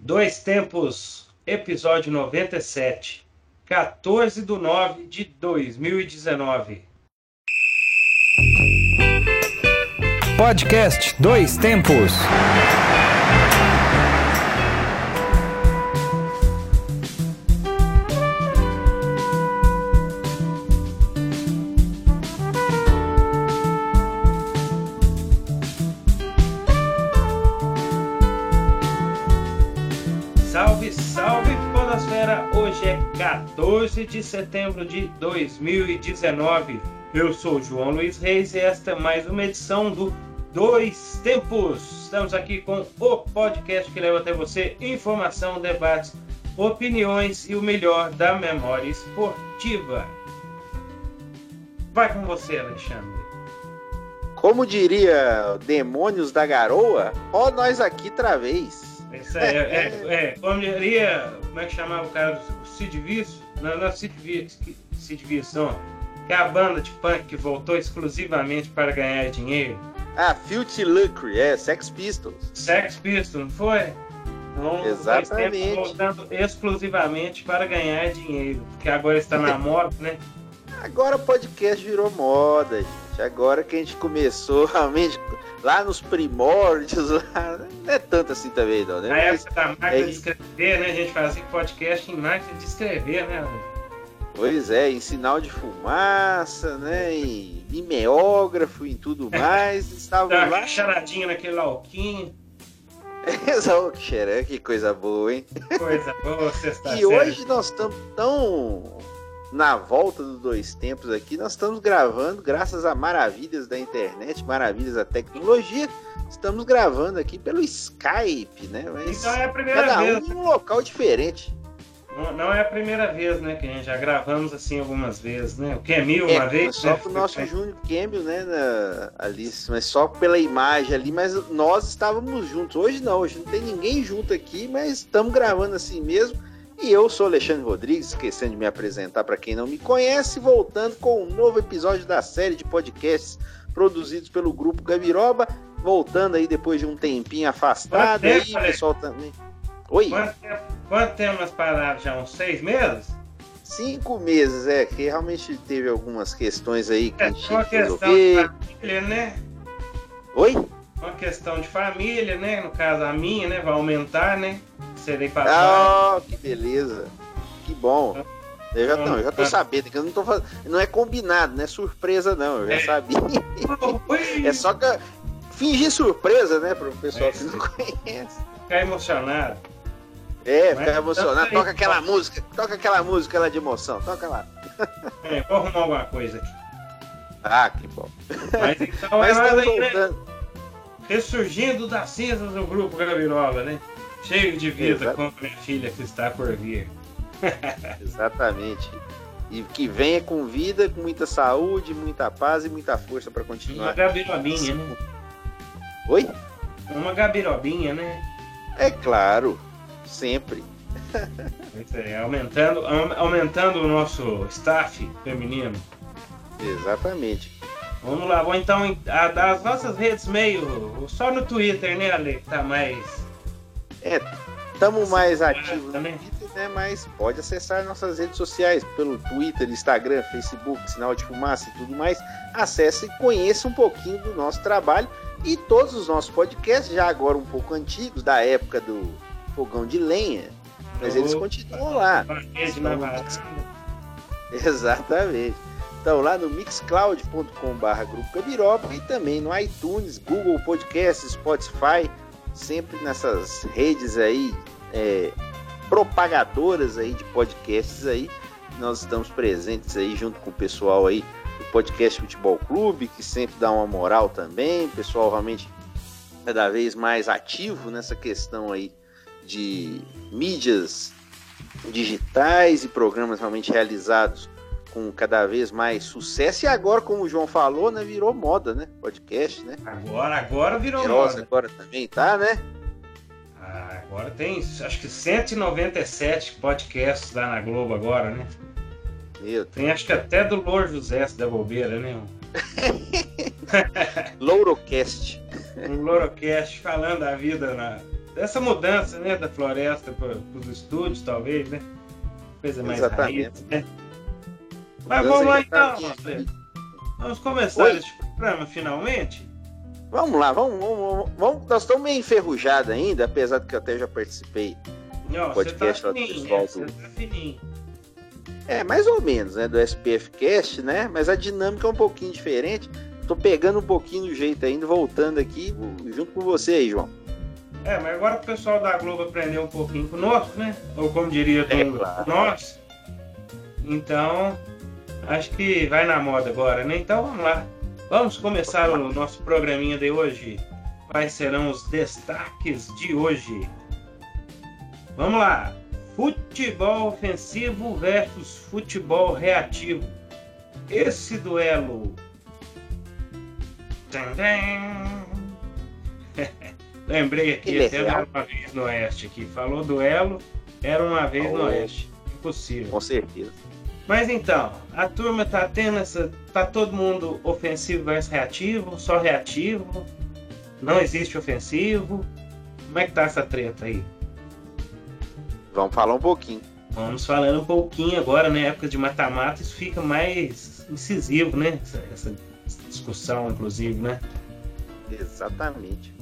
Dois Tempos, episódio 97, 14 de 9 de 2019. Podcast Dois Tempos. 14 de setembro de 2019. Eu sou João Luiz Reis e esta é mais uma edição do Dois Tempos. Estamos aqui com o podcast que leva até você informação, debates, opiniões e o melhor da memória esportiva. Vai com você, Alexandre. Como diria Demônios da Garoa, ó nós aqui outra vez. Isso aí, é, é, é, como diria, como é que chamava o cara, o Sid Vicious? Sid Vicious, não. que é a banda de punk que voltou exclusivamente para ganhar dinheiro. Ah, Filthy Lucre, é, Sex Pistols. Sex Pistols, não foi? Então, Exatamente. Voltando exclusivamente para ganhar dinheiro, porque agora está na moda, né? Agora o podcast virou moda, gente. Agora que a gente começou realmente lá nos primórdios, lá, não é tanto assim também, não, né? Na época da máquina é- de escrever, né? A gente fazia podcast em máquina de escrever, né? pois é, em sinal de fumaça, né? Em mimeógrafo e tudo mais. Estavam Dá lá. charadinha naquele lauquinho, que coisa boa, hein? coisa boa, sexta E hoje nós estamos tão na volta dos dois tempos aqui, nós estamos gravando, graças a maravilhas da internet, maravilhas da tecnologia, estamos gravando aqui pelo Skype, né? Mas Então é a primeira cada um vez. um local diferente. Não, não é a primeira vez, né? Que a gente já gravamos assim algumas vezes, né? O que é É, uma vez? só né? o nosso Júnior Campbell, né, na, ali, mas só pela imagem ali, mas nós estávamos juntos. Hoje não, hoje não tem ninguém junto aqui, mas estamos gravando assim mesmo. E eu sou Alexandre Rodrigues, esquecendo de me apresentar para quem não me conhece, voltando com um novo episódio da série de podcasts produzidos pelo grupo Gabiroba, voltando aí depois de um tempinho afastado tempo, aí, Alex? pessoal também. Oi, Quanto tempo, quanto tempo nós parados já? Uns seis meses? cinco meses, é, que realmente teve algumas questões aí que a É gente uma tinha que questão de resolver. família, né? Oi? Uma questão de família, né? No caso, a minha, né? Vai aumentar, né? Papai. Ah, que beleza. Que bom. Eu já, não, eu já tô sabendo que eu não tô fazendo. Não é combinado, não é surpresa, não. Eu já É. sabia. É só que fingir surpresa, né? Pro pessoal É. que não conhece. Ficar emocionado. É, ficar emocionado. então, Toca aquela música, toca aquela música lá de emoção. Toca lá. É, vou arrumar alguma coisa aqui. Ah, que bom. Mas então Mas é estamos aí, né? Ressurgindo das cinzas do grupo Gabiroba, né? Cheio de vida, Exato. como minha filha que está por vir. Exatamente. E que venha com vida, com muita saúde, muita paz e muita força para Uma continuar. gabirobinha, né? Oi? Uma gabirobinha, né? É claro. Sempre. É, aumentando, aumentando o nosso staff feminino. Exatamente. Vamos lá, vou então em- a- das nossas redes meio. Só no Twitter, né, Ale? Tá mais. Estamos mais ativos no. Twitter, né? Mas pode acessar nossas redes sociais pelo Twitter, Instagram, Facebook, Sinal de Fumaça e tudo mais. Acesse e conheça um pouquinho do nosso trabalho e todos os nossos podcasts, já agora um pouco antigos, da época do fogão de lenha, mas eles Opa. continuam lá. Varanda. Exatamente. Então, lá no mixcloud.com.br Grupo Gabiroba e também no iTunes, Google Podcasts, Spotify, sempre nessas redes aí, é, propagadoras aí de podcasts aí. Nós estamos presentes aí junto com o pessoal aí do Podcast Futebol Clube, que sempre dá uma moral também. O pessoal realmente cada vez mais ativo nessa questão aí de mídias digitais e programas realmente realizados com cada vez mais sucesso. E agora, como o João falou, né, virou moda, né? Podcast, né? Agora, agora virou moda. agora também tá, né? Ah, agora tem, acho que 197 podcasts lá na Globo agora, né? Meu, Tem acho que até do Louro José da bobeira, né? Lourocast. Um Lorocast falando da vida na, dessa mudança, né, da floresta para os estúdios, talvez, né? Coisa mais Exatamente. raiz, né? Mas vamos lá então, Marcelo. Vamos começar Oi? este programa finalmente? Vamos lá, vamos, vamos, vamos. Nós estamos meio enferrujados ainda, apesar de que eu até já participei. Não, Podcast você lá tá do fininho, pessoal né? do- Você tá fininho. É, mais ou menos, né? Do SPF Cast, né? Mas a dinâmica é um pouquinho diferente. Tô pegando um pouquinho do jeito ainda, voltando aqui junto com você aí, João. É, mas agora o pessoal da Globo aprendeu um pouquinho conosco, né? Ou como diria É, claro. nós. Então, acho que vai na moda agora, né? Então vamos lá. Vamos começar o nosso programinha de hoje. Quais serão os destaques de hoje? Vamos lá. Futebol ofensivo versus futebol reativo. Esse duelo. Lembrei aqui, até uma vez no Oeste aqui. Falou duelo, era uma vez no Oh. Oeste. Impossível. Com certeza. Mas então, a turma tá tendo essa. Tá todo mundo ofensivo versus reativo, só reativo. Não existe ofensivo. Como é que tá essa treta aí? Vamos falar um pouquinho. Vamos falando um pouquinho agora, né? Época de mata-mata, isso fica mais incisivo, né? Essa, essa discussão, inclusive, né? Exatamente.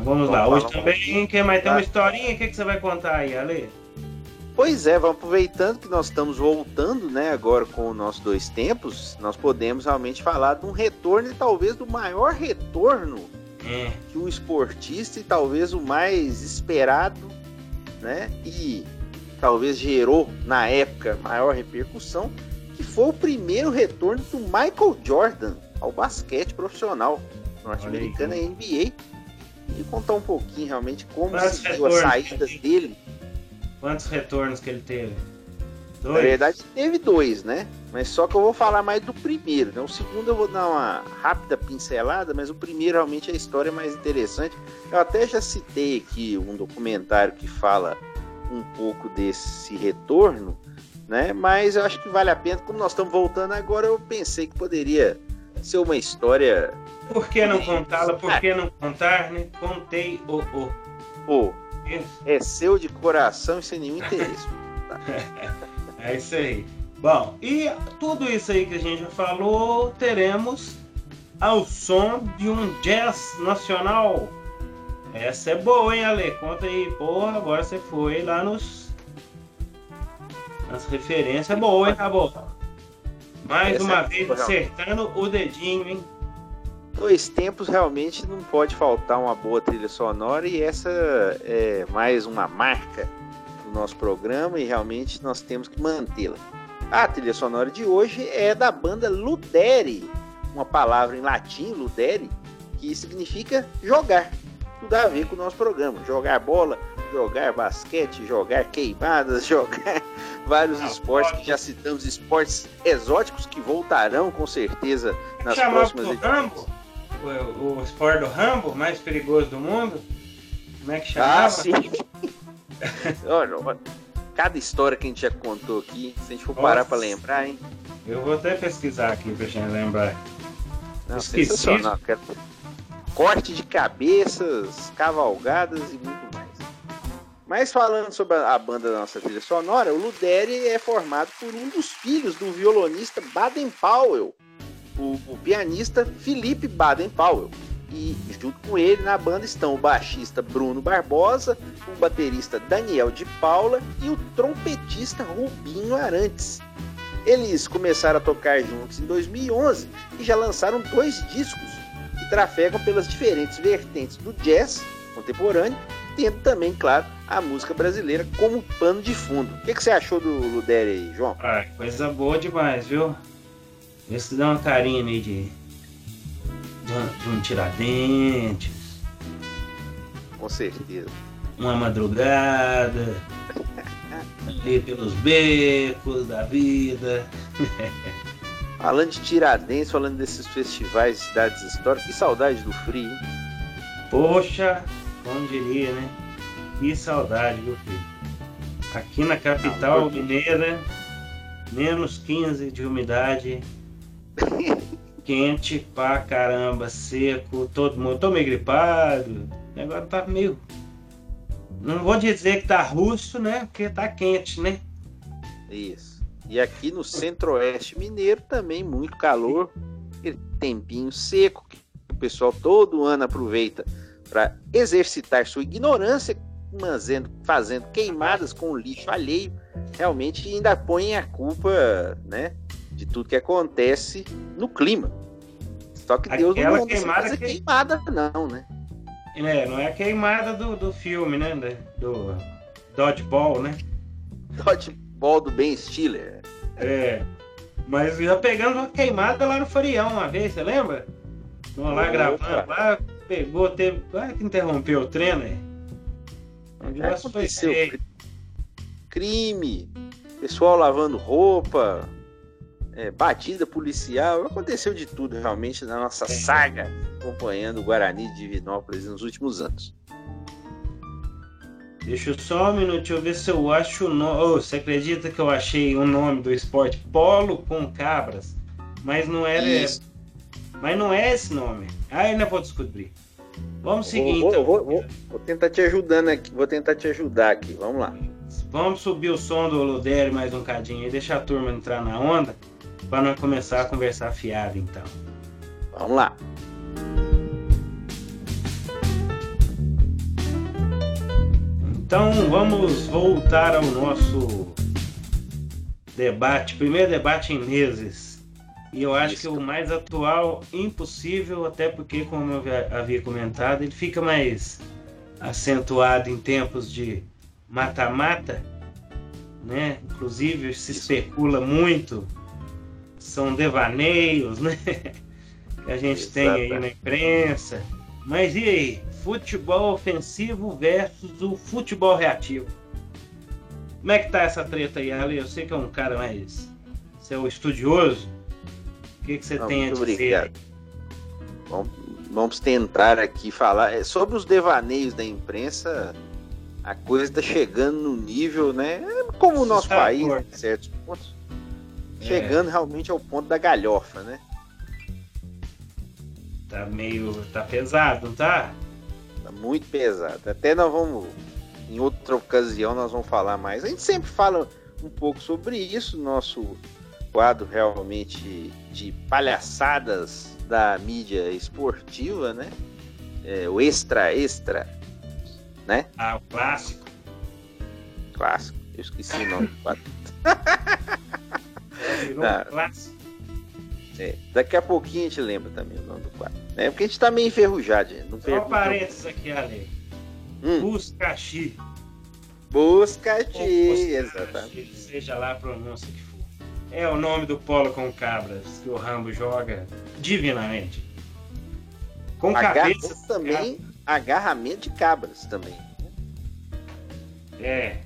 Vamos lá, Vamos hoje falar um também quem mais tem uma Tá. historinha, o que, que você vai contar aí, Ale? Pois é, vamos aproveitando que nós estamos voltando, né, agora com o nosso dois tempos, nós podemos realmente falar de um retorno e talvez do maior retorno É, que um esportista e talvez o mais esperado, né? E talvez gerou na época maior repercussão, que foi o primeiro retorno do Michael Jordan ao basquete profissional norte-americano e NBA. E contar um pouquinho realmente como se deu a saída dele. Quantos retornos que ele teve? Na Dois? verdade, teve dois, né? Mas só que eu vou falar mais do primeiro, né? O segundo eu vou dar uma rápida pincelada, mas o primeiro realmente é a história mais interessante. Eu até já citei aqui um documentário que fala um pouco desse retorno, né? Mas eu acho que vale a pena, como nós estamos voltando agora, eu pensei que poderia ser uma história, Por que não contá-la? Por que não contar, né? Contei o o. pô, Isso. é seu de coração e sem nenhum interesse. É isso aí. Bom, e tudo isso aí que a gente já falou, teremos ao som de um jazz nacional. Essa é boa, hein, Ale? Conta aí. Porra, agora você foi lá nos. Nas referências boa, hein, Rabo? Mais Essa uma é vez boa, acertando o dedinho, hein? Dois tempos realmente não pode faltar uma boa trilha sonora e essa é mais uma marca do nosso programa e realmente nós temos que mantê-la. A trilha sonora de hoje é da banda Ludere, uma palavra em latim, Ludere, que significa jogar. Tudo a ver com o nosso programa. Jogar bola, jogar basquete, jogar queimadas, jogar vários Ah, esportes pode. que já citamos, esportes exóticos que voltarão com certeza nas próximas edições. O, o esporte do Rambo, mais perigoso do mundo? Como é que chamava? Ah, sim. cada história que a gente já contou aqui, se a gente for parar Nossa. pra lembrar, hein? Eu vou até pesquisar aqui pra gente lembrar. Não, Esqueci. sensacional. Corte de cabeças, cavalgadas e muito mais. Mas falando sobre a banda da nossa trilha sonora, o Ludere é formado por um dos filhos do violonista Baden Powell, o, o pianista Felipe Baden Powell. E junto com ele na banda estão o baixista Bruno Barbosa, o baterista Daniel de Paula e o trompetista Rubinho Arantes. Eles começaram a tocar juntos em 2011 e já lançaram dois discos que trafegam pelas diferentes vertentes do jazz contemporâneo, tendo também, claro, a música brasileira como pano de fundo. O que, que você achou do Ludere aí, João? Ah, coisa boa demais, viu? Vê se dá uma carinha meio de. de, um- de um Tiradentes, Com certeza. uma madrugada, ali pelos becos da vida. Falando de Tiradentes, falando desses festivais de cidades históricas, que saudade do frio, hein? Poxa, como diria, né? Que saudade, viu, filho? Aqui na capital mineira, menos 15 de umidade, quente pra caramba, seco, todo mundo. Tô meio gripado, Agora tá meio. Não vou dizer que tá russo, né? Porque tá quente, né? Isso. E aqui no centro-oeste mineiro também muito calor, aquele tempinho seco que o pessoal todo ano aproveita para exercitar sua ignorância, fazendo, fazendo queimadas com lixo alheio, realmente ainda põe a culpa, né, de tudo que acontece no clima. Só que Deus Aquela não queimada fazer que- queimada não, né? É, não é a queimada do, do filme, né? Do Dodgeball, né? Dodgeball do Ben Stiller. É. Mas já pegamos uma queimada lá no Farião uma vez, você lembra? Nós lá Opa. gravando, lá pegou, teve. Quase que interrompeu o treino, né? O negócio foi feio. crime, pessoal lavando roupa, é, batida policial, aconteceu de tudo realmente na nossa É. saga acompanhando o Guarani de Divinópolis nos últimos anos. Deixa eu só um minuto, deixa eu ver se eu acho o nome. você acredita que eu achei o nome do esporte? Polo com cabras. Mas não era. Isso. Mas não é esse nome. Ah, ainda vou descobrir. Vamos seguir vou- então. vou- vou- vou tentar te ajudando aqui, vou tentar te ajudar aqui. Vamos lá. Vamos subir o som do Ludério mais um cadinho aí, deixar a turma entrar na onda, para nós começar a conversar fiado então. Vamos lá. Então vamos voltar ao nosso debate, primeiro debate em meses. E eu acho Isso. que o mais atual impossível, até porque, como eu havia- comentado, ele fica mais acentuado em tempos de mata-mata, né? Inclusive se Isso. especula muito, são devaneios, né? Que a gente tem aí na imprensa. Mas e aí? Futebol ofensivo versus o futebol reativo. Como é que tá essa treta aí, Ale? Eu sei que é um cara mais. Você é o estudioso. O que, que você Não, tem a dizer? obrigado. Vamos, vamos tentar aqui falar é, sobre os devaneios da imprensa. A coisa está chegando no nível, né? Como o nosso Assustador. país, em certos pontos, É, chegando realmente ao ponto da galhofa, né? tá meio. tá pesado, não tá? Tá muito pesado. Até nós vamos, em outra ocasião, nós vamos falar mais. A gente sempre fala um pouco sobre isso, nosso quadro realmente de palhaçadas da mídia esportiva, né? É, o extra extra, né? Ah, o clássico. Clássico. Eu esqueci o nome do quadro. Virou Tá. um clássico. É, daqui a pouquinho a gente lembra também o nome do quadro. É porque a gente tá meio enferrujado, gente. Não Só pergunta- parênteses aqui, Ale. Hum, Buscaxi. Busca-te, Ou exatamente. Seja lá a pronúncia que for. É o nome do polo com cabras que o Rambo joga divinamente. Com Agarra- cabeça. também agarramento de cabras também. É.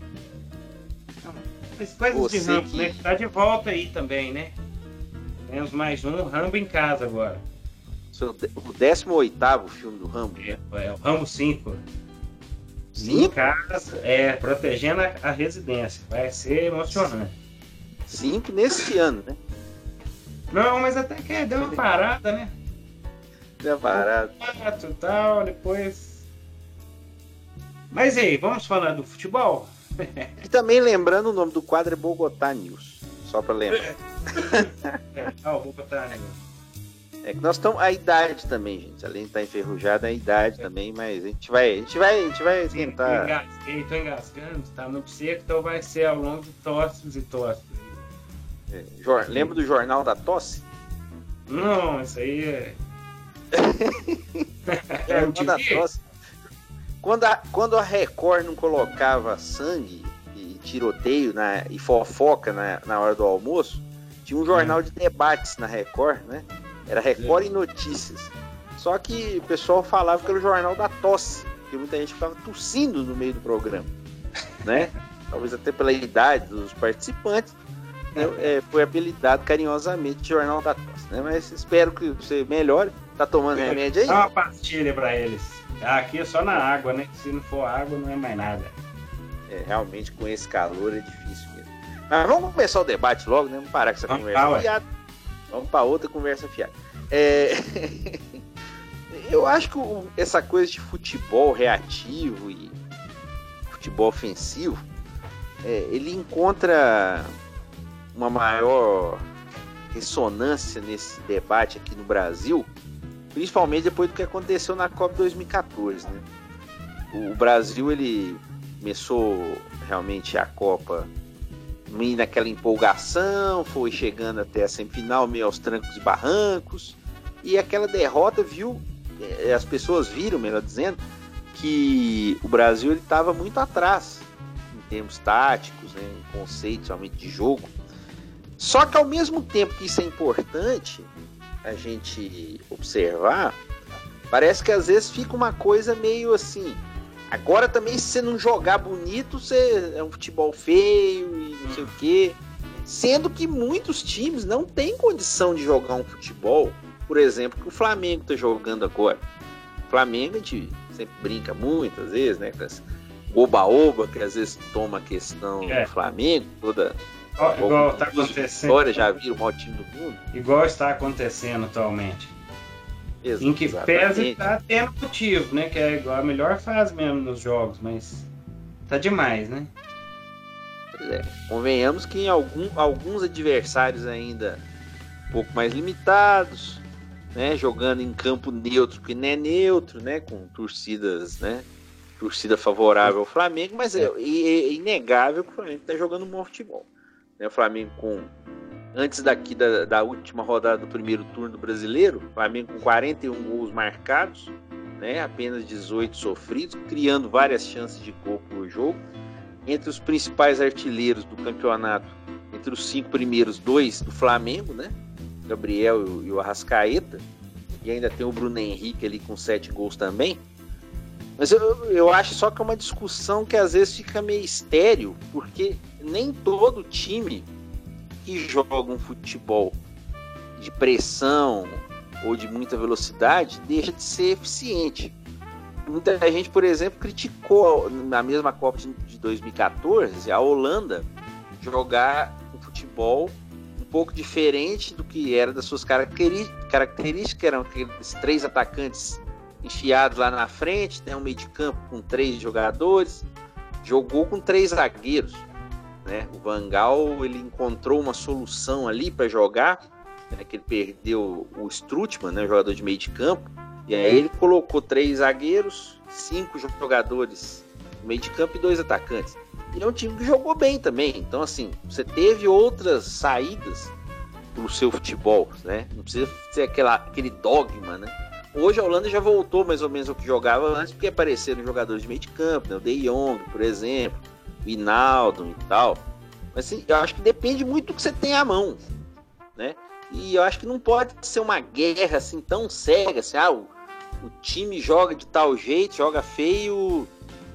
As coisas Você de Rambo, que- né? Que tá de volta aí também, né? Temos mais um Rambo em casa agora. O 18 filme do Rambo, É, né? é o Rambo 5. Em casa, é, protegendo a, a residência. Vai ser emocionante. Cinco nesse ano, né? Não, mas até que deu uma parada, né? Parado. Quatro e tal, depois. Mas e aí, vamos falar do futebol? E também lembrando o nome do quadro é Bogotá News. Só pra lembrar. É, ah, vou botar. né? É que nós estamos. A idade também, gente. Além de estar enferrujado, a idade também, mas a gente vai. A gente vai, a gente vai Eu tentar. engasguei, tô engasgando, tá no seco, então vai ser ao longo de tosses e tosses. é, jor- Lembra do Jornal da Tosse? Não, isso aí é. é Jornal da? Tosse. Quando a, quando a Record não colocava sangue e tiroteio na, e fofoca na, na hora do almoço, tinha um jornal de debates na Record, né? Era Record e Notícias. Só que o pessoal falava que era o jornal da tosse, porque muita gente ficava tossindo no meio do programa, né? Talvez até pela idade dos participantes, né? É, foi apelidado carinhosamente de jornal da tosse, né? Mas espero que você melhore. Tá tomando remédio aí? Dá uma pastilha pra eles. Aqui é só na água, né? Se não for água, não é mais nada. É, realmente com esse calor é difícil mesmo. Mas vamos começar o debate logo, né? Vamos parar com essa Vamos conversa fiada. Vamos para outra conversa fiada. É... Eu acho que essa coisa de futebol reativo e futebol ofensivo, é, ele encontra uma maior ressonância nesse debate aqui no Brasil, principalmente depois do que aconteceu na Copa 2014, né? O Brasil ele começou realmente a Copa meio naquela empolgação, foi chegando até a semifinal, meio aos trancos e barrancos, e aquela derrota viu, eh, as pessoas viram, melhor dizendo, que o Brasil estava muito atrás em termos táticos, né, em conceitos realmente de jogo. Só que ao mesmo tempo que isso é importante a gente observar, parece que às vezes fica uma coisa meio assim. Agora também, se você não jogar bonito, você é um futebol feio e não sei o quê. Sendo que muitos times não têm condição de jogar um futebol, por exemplo, que o Flamengo está jogando agora. O Flamengo a gente sempre brinca muitas vezes, né? Com essa oba-oba que às vezes toma a questão é. do Flamengo, toda. Igual, igual tá acontecendo. História, já viram o maior time do mundo. Igual está acontecendo atualmente. Exato, em que pesa está tendo motivo, né? Que é igual a melhor fase mesmo nos jogos, mas tá demais, né? Pois é. Convenhamos que em algum, alguns adversários ainda um pouco mais limitados, né? Jogando em campo neutro, que não é neutro, né? Com torcidas, né? Torcida favorável ao Flamengo, mas é, é, é inegável que o Flamengo está jogando um bom futebol. Né? O Flamengo com antes daqui da, da, última rodada do primeiro turno brasileiro, Flamengo com 41 gols marcados, né, apenas 18 sofridos, criando várias chances de gol por jogo. Entre os principais artilheiros do campeonato, entre os cinco primeiros, dois do Flamengo, né, Gabriel e o Arrascaeta, e ainda tem o Bruno Henrique ali com sete gols também. Mas eu, eu acho só que é uma discussão que às vezes fica meio estéreo, porque nem todo time que joga um futebol de pressão ou de muita velocidade deixa de ser eficiente. Muita gente, por exemplo, criticou na mesma Copa de 2014 a Holanda jogar um futebol um pouco diferente do que era das suas características, que eram aqueles três atacantes enfiados lá na frente, né, um meio de campo com três jogadores, jogou com três zagueiros. Né? O Vangal ele encontrou uma solução ali para jogar, né? que ele perdeu o Strutman, né? jogador de meio de campo, e aí ele colocou três zagueiros, cinco jogadores no meio de campo e dois atacantes. E é um time que jogou bem também. Então, assim, você teve outras saídas pro seu futebol, né? Não precisa ser aquela, aquele dogma, né? Hoje a Holanda já voltou mais ou menos ao que jogava antes, porque apareceram jogadores de meio de campo, né? O De Jong, por exemplo, Vinaldo e tal. Mas assim, eu acho que depende muito do que você tem à mão, né? E eu acho que não pode ser uma guerra assim tão cega, assim, ah, o, o time joga de tal jeito, joga feio,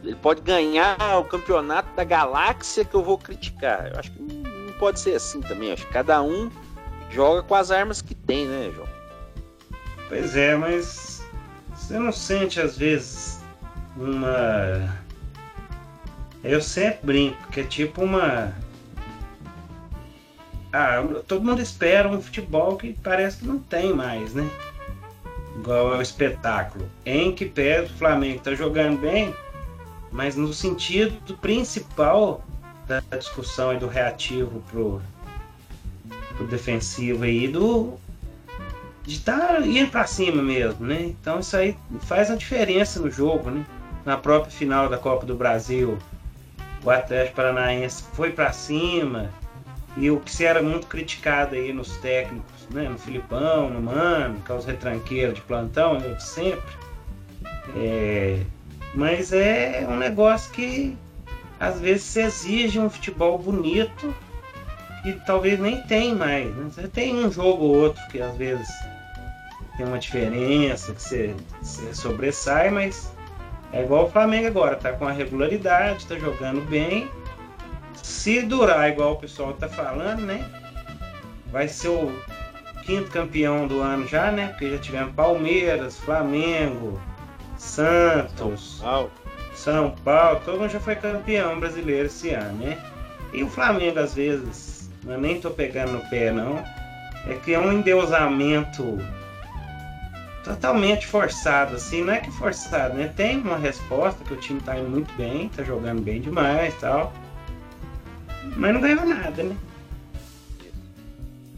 ele pode ganhar o campeonato da galáxia que eu vou criticar. Eu acho que não, pode ser assim também. Eu acho que cada um joga com as armas que tem, né, João? Pois é, mas você não sente às vezes uma eu sempre brinco que é tipo uma. Ah, todo mundo espera um futebol que parece que não tem mais, né? Igual ao espetáculo. Em que pese o Flamengo tá jogando bem, mas no sentido principal da discussão e do reativo pro, pro defensivo aí do de estar tá indo para cima mesmo, né? Então isso aí faz a diferença no jogo, né? Na própria final da Copa do Brasil, o Atlético Paranaense foi para cima e o que se era muito criticado aí nos técnicos, né, no Filipão, no Mano, que é os retranqueiros de plantão, eu sempre. É, mas é um negócio que às vezes se exige um futebol bonito que talvez nem tem mais. Né? Você tem um jogo ou outro que às vezes tem uma diferença, que você, você sobressai, mas é igual o Flamengo agora, tá com a regularidade, tá jogando bem. Se durar igual o pessoal tá falando, né? Vai ser o quinto campeão do ano já, né? Porque já tivemos Palmeiras, Flamengo, Santos, São Paulo, São Paulo todo mundo já foi campeão brasileiro esse ano, né? E o Flamengo, às vezes, eu nem tô pegando no pé, não, é que é um endeusamento totalmente forçado, assim, não é que forçado, né? Tem uma resposta que o time tá indo muito bem, tá jogando bem demais tal. Mas não ganhou nada, né?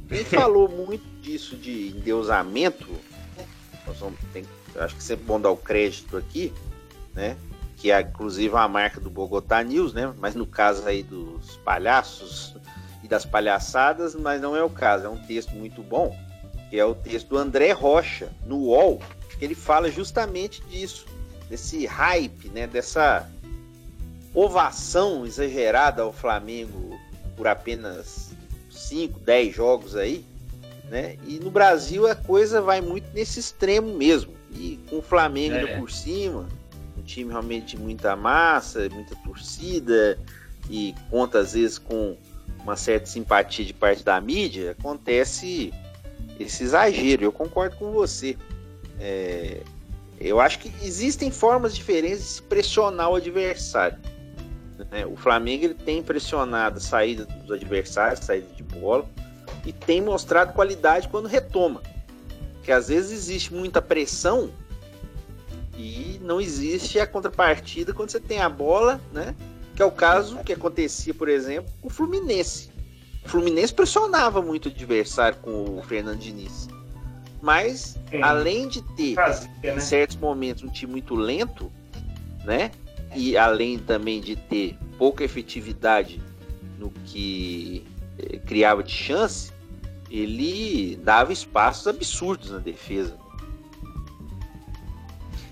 Gente falou muito disso de endeusamento. Nós vamos, tem, acho que sempre bom dar o crédito aqui, né? Que é inclusive a marca do Bogotá News, né? Mas no caso aí dos palhaços e das palhaçadas, mas não é o caso. É um texto muito bom, que é o texto do André Rocha, no UOL, que ele fala justamente disso, desse hype, né? Dessa ovação exagerada ao Flamengo por apenas 5, 10 jogos aí, né? E no Brasil a coisa vai muito nesse extremo mesmo. E com o Flamengo é. por cima, um time realmente de muita massa, muita torcida e conta às vezes com uma certa simpatia de parte da mídia, acontece esse exagero. Eu concordo com você. É, eu acho que existem formas diferentes de se pressionar o adversário. Né? O Flamengo ele tem pressionado a saída dos adversários, saída de bola, e tem mostrado qualidade quando retoma. Que às vezes existe muita pressão e não existe a contrapartida quando você tem a bola, né? Que é o caso que acontecia, por exemplo, com o Fluminense. O Fluminense pressionava muito o adversário com o Fernando Diniz. Mas, Sim. além de ter, Fazia, em né? certos momentos, um time muito lento, né? E além também de ter pouca efetividade no que eh, criava de chance, ele dava espaços absurdos na defesa.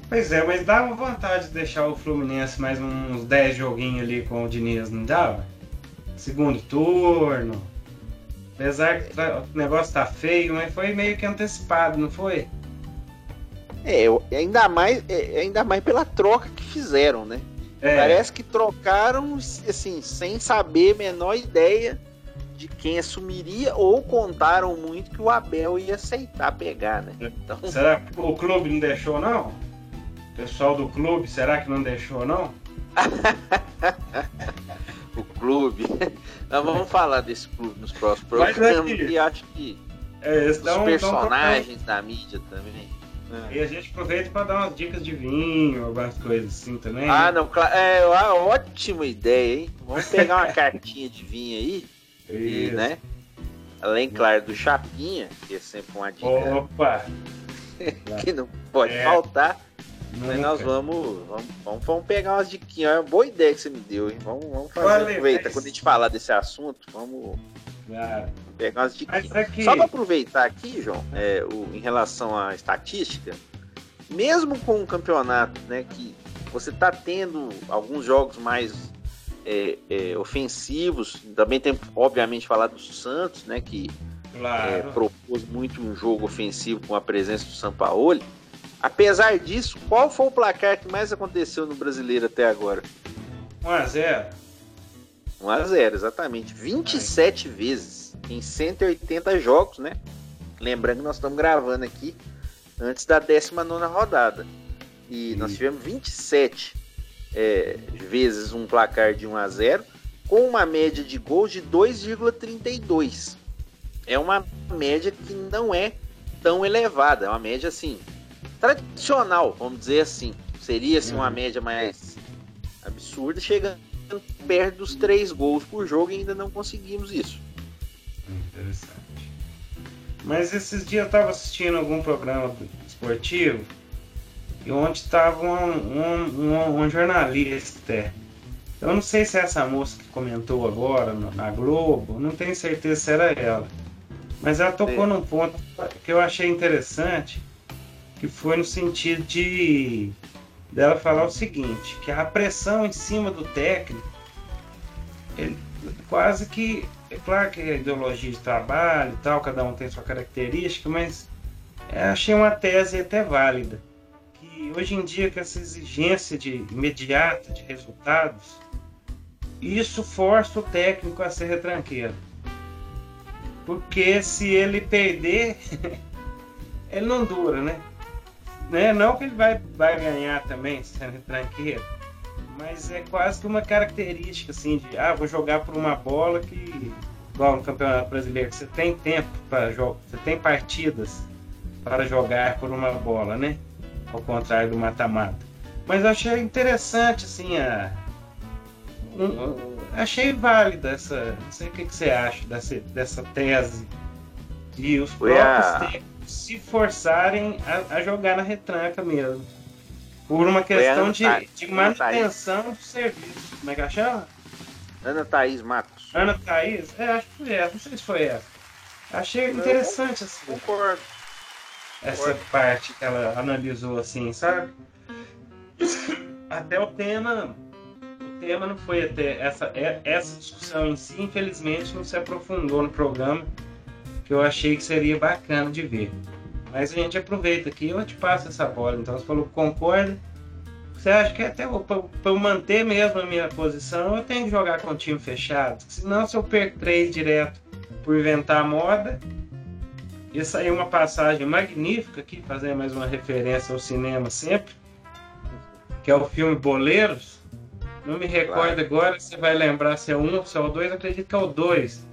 Pois é, mas dava vontade de deixar o Fluminense mais uns 10 joguinhos ali com o Diniz, não dava? Segundo turno. Apesar que o negócio tá feio, mas foi meio que antecipado, não foi? É, ainda mais, é, ainda mais pela troca que fizeram, né? É. Parece que trocaram, assim, sem saber a menor ideia de quem assumiria ou contaram muito que o Abel ia aceitar pegar, né? Então... Será que o clube não deixou, não? O pessoal do clube, será que não deixou, não? o clube. Nós vamos falar desse clube nos próximos programas e acho que é, os personagens da mídia também. É. E a gente aproveita para dar umas dicas de vinho, algumas coisas assim também. Ah, não, é uma ótima ideia, hein? Vamos pegar uma cartinha de vinho aí. E, né? Além, claro, do Chapinha, que é sempre uma dica. Opa! que não pode é. faltar. Mas nós vamos, vamos, vamos, pegar umas diquinhas. É uma boa ideia que você me deu, hein? Vamos, vamos fazer. Vale, aproveita, mas... quando a gente falar desse assunto, vamos claro. pegar umas diquinhas. Aqui... Só para aproveitar aqui, João, é, o, em relação à estatística, mesmo com um campeonato né, que você está tendo alguns jogos mais é, é, ofensivos. Também tem, obviamente, falar do Santos, né? Que claro. é, propôs muito um jogo ofensivo com a presença do Sampaoli. Apesar disso, qual foi o placar que mais aconteceu no brasileiro até agora? 1x0. 1x0, exatamente. 27 Ai. vezes em 180 jogos, né? Lembrando que nós estamos gravando aqui antes da 19 rodada. E nós tivemos 27 é, vezes um placar de 1 a 0 com uma média de gols de 2,32. É uma média que não é tão elevada, é uma média assim tradicional, vamos dizer assim. Seria assim, uma uhum. média mais absurda, chegando perto dos três gols por jogo e ainda não conseguimos isso. Interessante. Mas esses dias eu estava assistindo algum programa esportivo e onde estava um, um, um, um, jornalista. Eu não sei se é essa moça que comentou agora na Globo, não tenho certeza se era ela. Mas ela tocou Sim. num ponto que eu achei interessante, que foi no sentido de dela falar o seguinte, que a pressão em cima do técnico, ele quase que, é claro que é ideologia de trabalho e tal, cada um tem sua característica, mas achei uma tese até válida hoje em dia com essa exigência de imediata de resultados, isso força o técnico a ser retranqueiro. Porque se ele perder, ele não dura, né? Né? Não que ele vai, vai ganhar também sendo retranqueiro, mas é quase que uma característica assim de ah, vou jogar por uma bola que igual no Campeonato Brasileiro, você tem tempo para jogar, você tem partidas para jogar por uma bola, né? Ao contrário do mata-mata. Mas eu achei interessante, assim, a. Um, achei válida essa. Não sei o que, que você acha dessa, dessa tese. De os Foi próprios a... técnicos se forçarem a, a, jogar na retranca mesmo. Por uma questão de, de manutenção do serviço. Como é que ela chama? Ana Thaís Matos. Ana Thaís? É, acho que foi essa. Não sei se foi essa. Achei interessante assim. Concordo. Essa concordo. parte que ela analisou assim, sabe? Até o tema. O tema não foi até. Essa, é, essa discussão em si, infelizmente, não se aprofundou no programa. Que eu achei que seria bacana de ver. Mas a gente aproveita aqui eu te passo essa bola. Então você falou que concorda. Você acha que até para eu manter mesmo a minha posição, eu tenho que jogar com o time fechado? Senão, se eu perco três direto por inventar moda, ia sair uma passagem magnífica aqui, fazer mais uma referência ao cinema sempre, que é o filme Boleiros. Não me recordo agora, você vai lembrar se é um ou se é o dois, acredito que é o dois.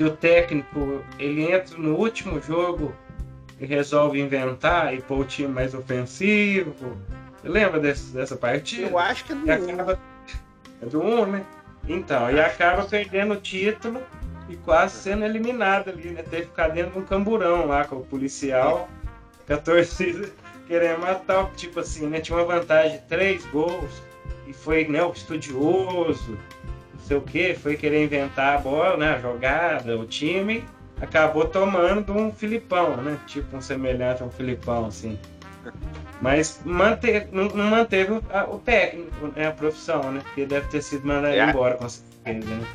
Que o técnico ele entra no último jogo e resolve inventar e pôr o time mais ofensivo lembra desse, dessa partida? Eu acho que é do acaba... É do 1, né? Então, e acaba perdendo o título e quase sendo eliminado ali, né? Teve que ficar dentro de um camburão lá com o policial, com a torcida querendo matar, tipo assim, né? Tinha uma vantagem de três gols e foi, né, o estudioso, sei o que, foi querer inventar a bola, né? A jogada, o time, acabou tomando um Filipão, né? Tipo um semelhante a um Filipão, assim. Mas manteve, não, manteve o, técnico, né, a profissão, né? Porque deve ter sido mandado é. embora com certeza, né?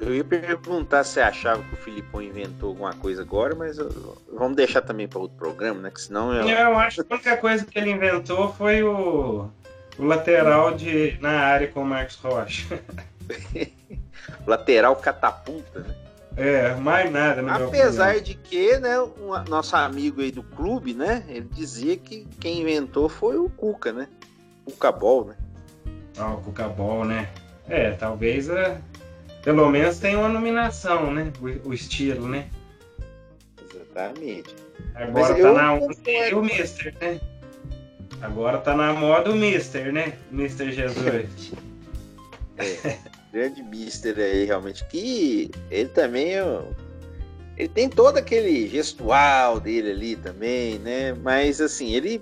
Eu ia perguntar se você achava que o Filipão inventou alguma coisa agora, mas eu, vamos deixar também para outro programa, né? Que senão eu... eu acho que a única coisa que ele inventou foi o, o lateral de, na área com o Marcos Rocha. lateral catapulta, né? É, mais nada? Apesar de que, né, um, nosso amigo aí do clube, né, ele dizia que quem inventou foi o Cuca, né? Cuca Ball, né? Ah, o Cuca Ball, né? É, talvez é, pelo menos tenha uma nominação, né? O, o estilo, né? Exatamente. Agora Mas tá na onda o Mister, né? Agora tá na moda o Mister, né? Mister Jesus. é grande mister aí, realmente, que ele também ele tem todo aquele gestual dele ali também, né? Mas assim, ele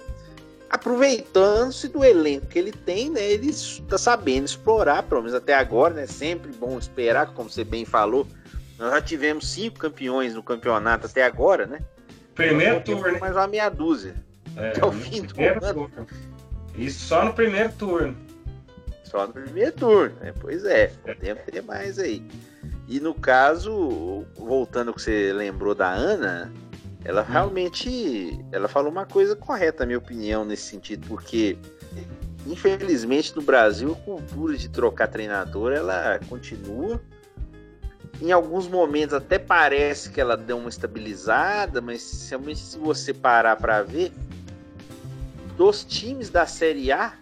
aproveitando-se do elenco que ele tem, né? Ele está sabendo explorar, pelo menos até agora, né? Sempre bom esperar, como você bem falou. Nós já tivemos cinco campeões no campeonato até agora, né? Primeiro turno. Mais uma meia dúzia. É, até o fim do ano. Isso só no primeiro turno. Só no primeiro turno, né? Pois é, podemos ter mais aí. E no caso, voltando ao que você lembrou da Ana, ela realmente ela falou uma coisa correta, na minha opinião, nesse sentido, porque infelizmente no Brasil a cultura de trocar treinador ela continua. Em alguns momentos até parece que ela deu uma estabilizada, mas se você parar para ver, dos times da Série A,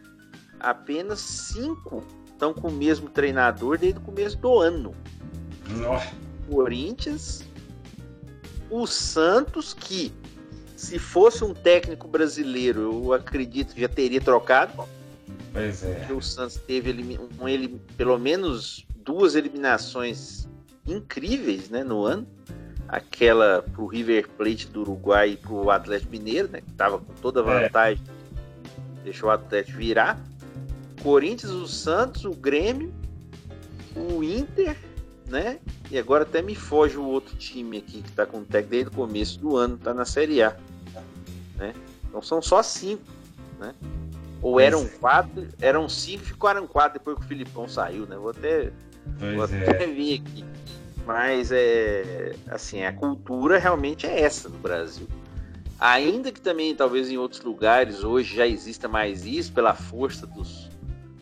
apenas cinco estão com o mesmo treinador desde o começo do ano. Nossa. Corinthians, o Santos, que se fosse um técnico brasileiro, eu acredito que já teria trocado. Pois é. O Santos teve um, ele, pelo menos duas eliminações incríveis né, no ano. Aquela pro River Plate do Uruguai e pro Atlético Mineiro, né? Que tava com toda a é. vantagem. É. Deixou o Atlético virar. Corinthians, o Santos, o Grêmio, o Inter, né? E agora até me foge o outro time aqui que tá com o técnico desde o começo do ano, tá na Série A. Né? Então são só cinco, né? Ou eram quatro, eram cinco, ficaram quatro depois que o Filipão saiu, né? Vou até, vou até é. vir aqui. Mas é assim, a cultura realmente é essa no Brasil. Ainda que também, talvez em outros lugares, hoje já exista mais isso pela força dos,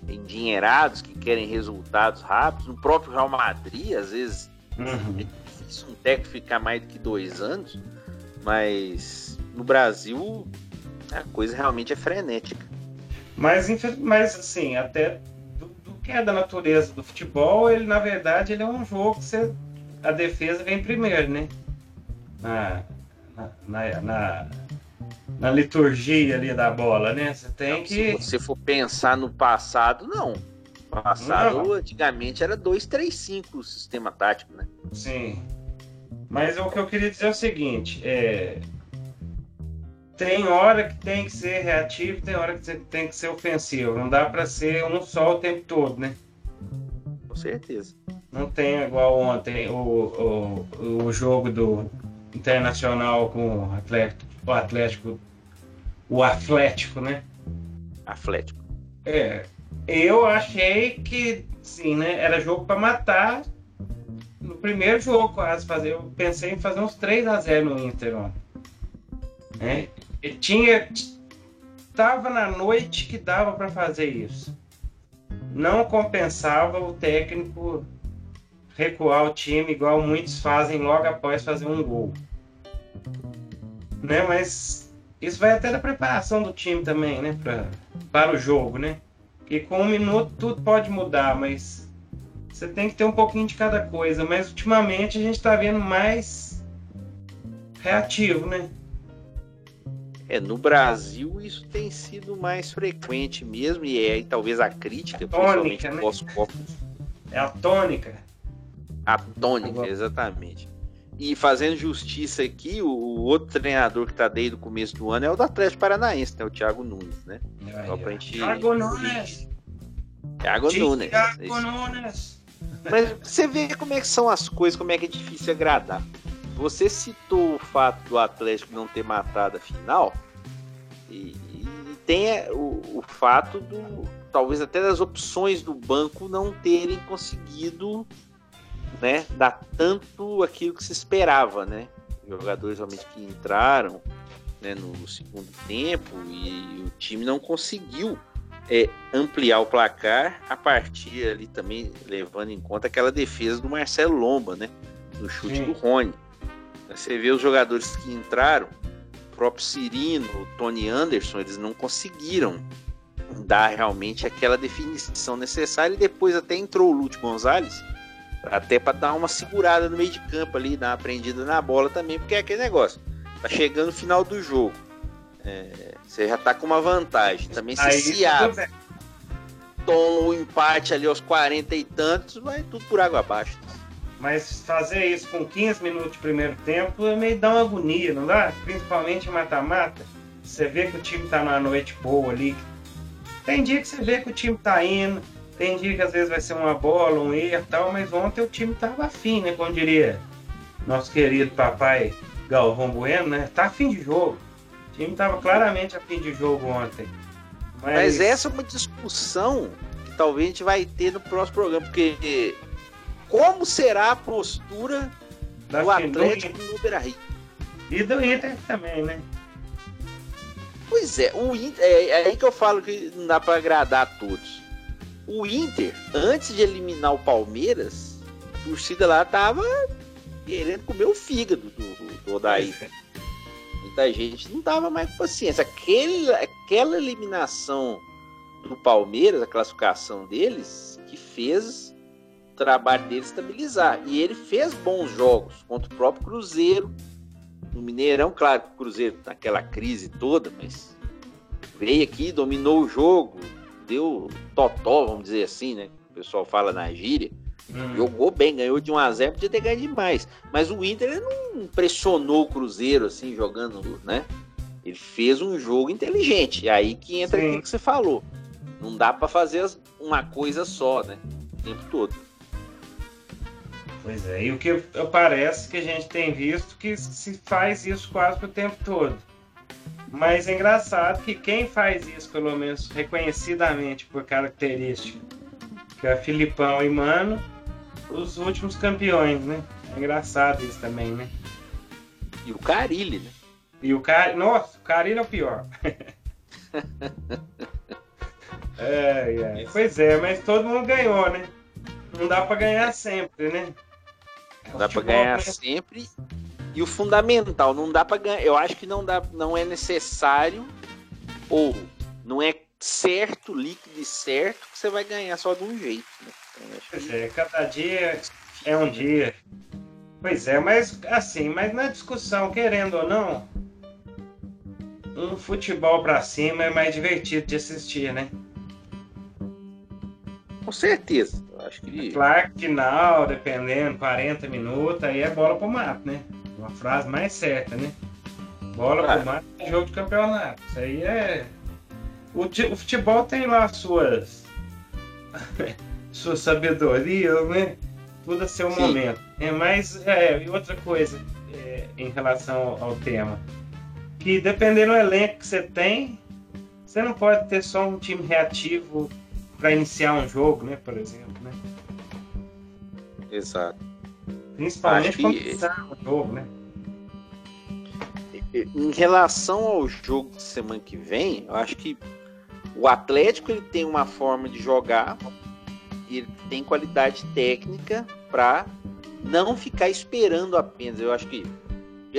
endinheirados que querem resultados rápidos. No próprio Real Madrid, às vezes, uhum. é difícil um técnico ficar mais do que dois anos, mas no Brasil a coisa realmente é frenética. Mas, mas assim, até do, do, que é da natureza do futebol, ele na verdade ele é um jogo que você, a defesa vem primeiro, né? Ah, na, na, na liturgia ali da bola, né? Você tem que. Se você for pensar no passado, não. Passado, não. antigamente, era 2-3-5 o sistema tático, né? Sim. Mas o que eu queria dizer é o seguinte: é... tem hora que tem que ser reativo, tem hora que tem que ser ofensivo. Não dá para ser um só o tempo todo, né? Com certeza. Não tem igual ontem o, o, o jogo do Internacional com o Atlético, o Atlético, o Atlético, né? Atlético. É, eu achei que, sim, né? Era jogo para matar. No primeiro jogo, quase fazer. Eu pensei em fazer uns 3 a 0 no Inter ontem. Né? E tinha. Tava na noite que dava para fazer isso. Não compensava o técnico recuar o time igual muitos fazem logo após fazer um gol. Né? Mas isso vai até da preparação do time também, né? Pra, para o jogo, né? E com um minuto tudo pode mudar, mas você tem que ter um pouquinho de cada coisa. Mas ultimamente a gente está vendo mais reativo, né? É, no Brasil isso tem sido mais frequente mesmo, e é talvez a crítica, a tônica, né? É a tônica. A tônica, exatamente. E fazendo justiça aqui, o, o outro treinador que está desde o começo do ano é o do Atlético Paranaense, né? O Thiago Nunes, né? Só pra gente... Thiago Nunes! Thiago Nunes. Thiago Nunes! Mas você vê como é que são as coisas, como é que é difícil agradar. Você citou o fato do Atlético não ter matado a final, e, e tem é, o, o fato do. talvez até das opções do banco não terem conseguido né, dar tanto aquilo que se esperava, né? Jogadores realmente que entraram né, no segundo tempo e o time não conseguiu é, ampliar o placar a partir ali também levando em conta aquela defesa do Marcelo Lomba, né? No chute Sim. do Rony. Você vê os jogadores que entraram, o próprio Cirino, o Tony Anderson, eles não conseguiram dar realmente aquela definição necessária e depois até entrou o Lute Gonzalez até para dar uma segurada no meio de campo ali, dar uma prendida na bola também, porque é aquele negócio. Tá chegando o final do jogo. É, você já tá com uma vantagem. Também se se abre, toma o empate ali aos 40 e tantos, vai tudo por água abaixo. Mas fazer isso com 15 minutos de primeiro tempo é meio dá uma agonia, não dá? Principalmente mata-mata. Você vê que o time tá numa noite boa ali. Tem dia que você vê que o time tá indo, tem dia que às vezes vai ser uma bola, um erro e tal, mas ontem o time tava afim, né? Como diria nosso querido papai Galvão Bueno, né? Tá afim de jogo. O time tava claramente afim de jogo ontem. Mas... mas essa é uma discussão que talvez a gente vai ter no próximo programa, porque como será a postura da do Atlético no Beira-Rio? E do Inter também, né? Pois é, o Inter, é, é aí que eu falo que não dá para agradar a todos o Inter, antes de eliminar o Palmeiras, a torcida lá tava querendo comer o fígado do, do Odaí. Muita gente não tava mais com paciência. Aquele, aquela eliminação do Palmeiras, a classificação deles, que fez o trabalho dele estabilizar. E ele fez bons jogos contra o próprio Cruzeiro. No Mineirão, claro que o Cruzeiro naquela crise toda, mas veio aqui, dominou o jogo, deu totó, vamos dizer assim, né? O pessoal fala na gíria. Hum. Jogou bem, ganhou de 1 a 0 podia ter ganho demais. Mas o Inter não pressionou o Cruzeiro assim, jogando, né? Ele fez um jogo inteligente. E aí que entra Sim. aquilo que você falou. Não dá para fazer uma coisa só, né? O tempo todo. Pois é, e o que parece que a gente tem visto que se faz isso quase o tempo todo. Mas é engraçado que quem faz isso, pelo menos reconhecidamente por característica, que é Filipão e Mano, os últimos campeões, né? É engraçado isso também, né? E o Carilli, né? E o Car... Nossa, o Carilli é o pior. é, é. Pois é, mas todo mundo ganhou, né? Não dá para ganhar sempre, né? Não dá para ganhar né? sempre e o fundamental, não dá para ganhar. Eu acho que não dá, não é necessário ou não é certo, líquido e certo que você vai ganhar só de um jeito. Né? Que... É, cada dia é um dia. Pois é, mas assim, mas na discussão, querendo ou não, um futebol para cima é mais divertido de assistir, né? Com certeza. Eu acho que. Claro que final, dependendo, 40 minutos, aí é bola pro mato, né? Uma frase mais certa, né? Bola ah. pro mato é jogo de campeonato. Isso aí é. O, o futebol tem lá suas. suas sabedorias, né? Tudo a seu Sim. momento. É, mas, é, e outra coisa é, em relação ao tema que dependendo do elenco que você tem, você não pode ter só um time reativo para iniciar um jogo, né, por exemplo, né? Exato. Principalmente quando começar o jogo, né? Em relação ao jogo de semana que vem, eu acho que o Atlético ele tem uma forma de jogar e ele tem qualidade técnica para não ficar esperando apenas. Eu acho que,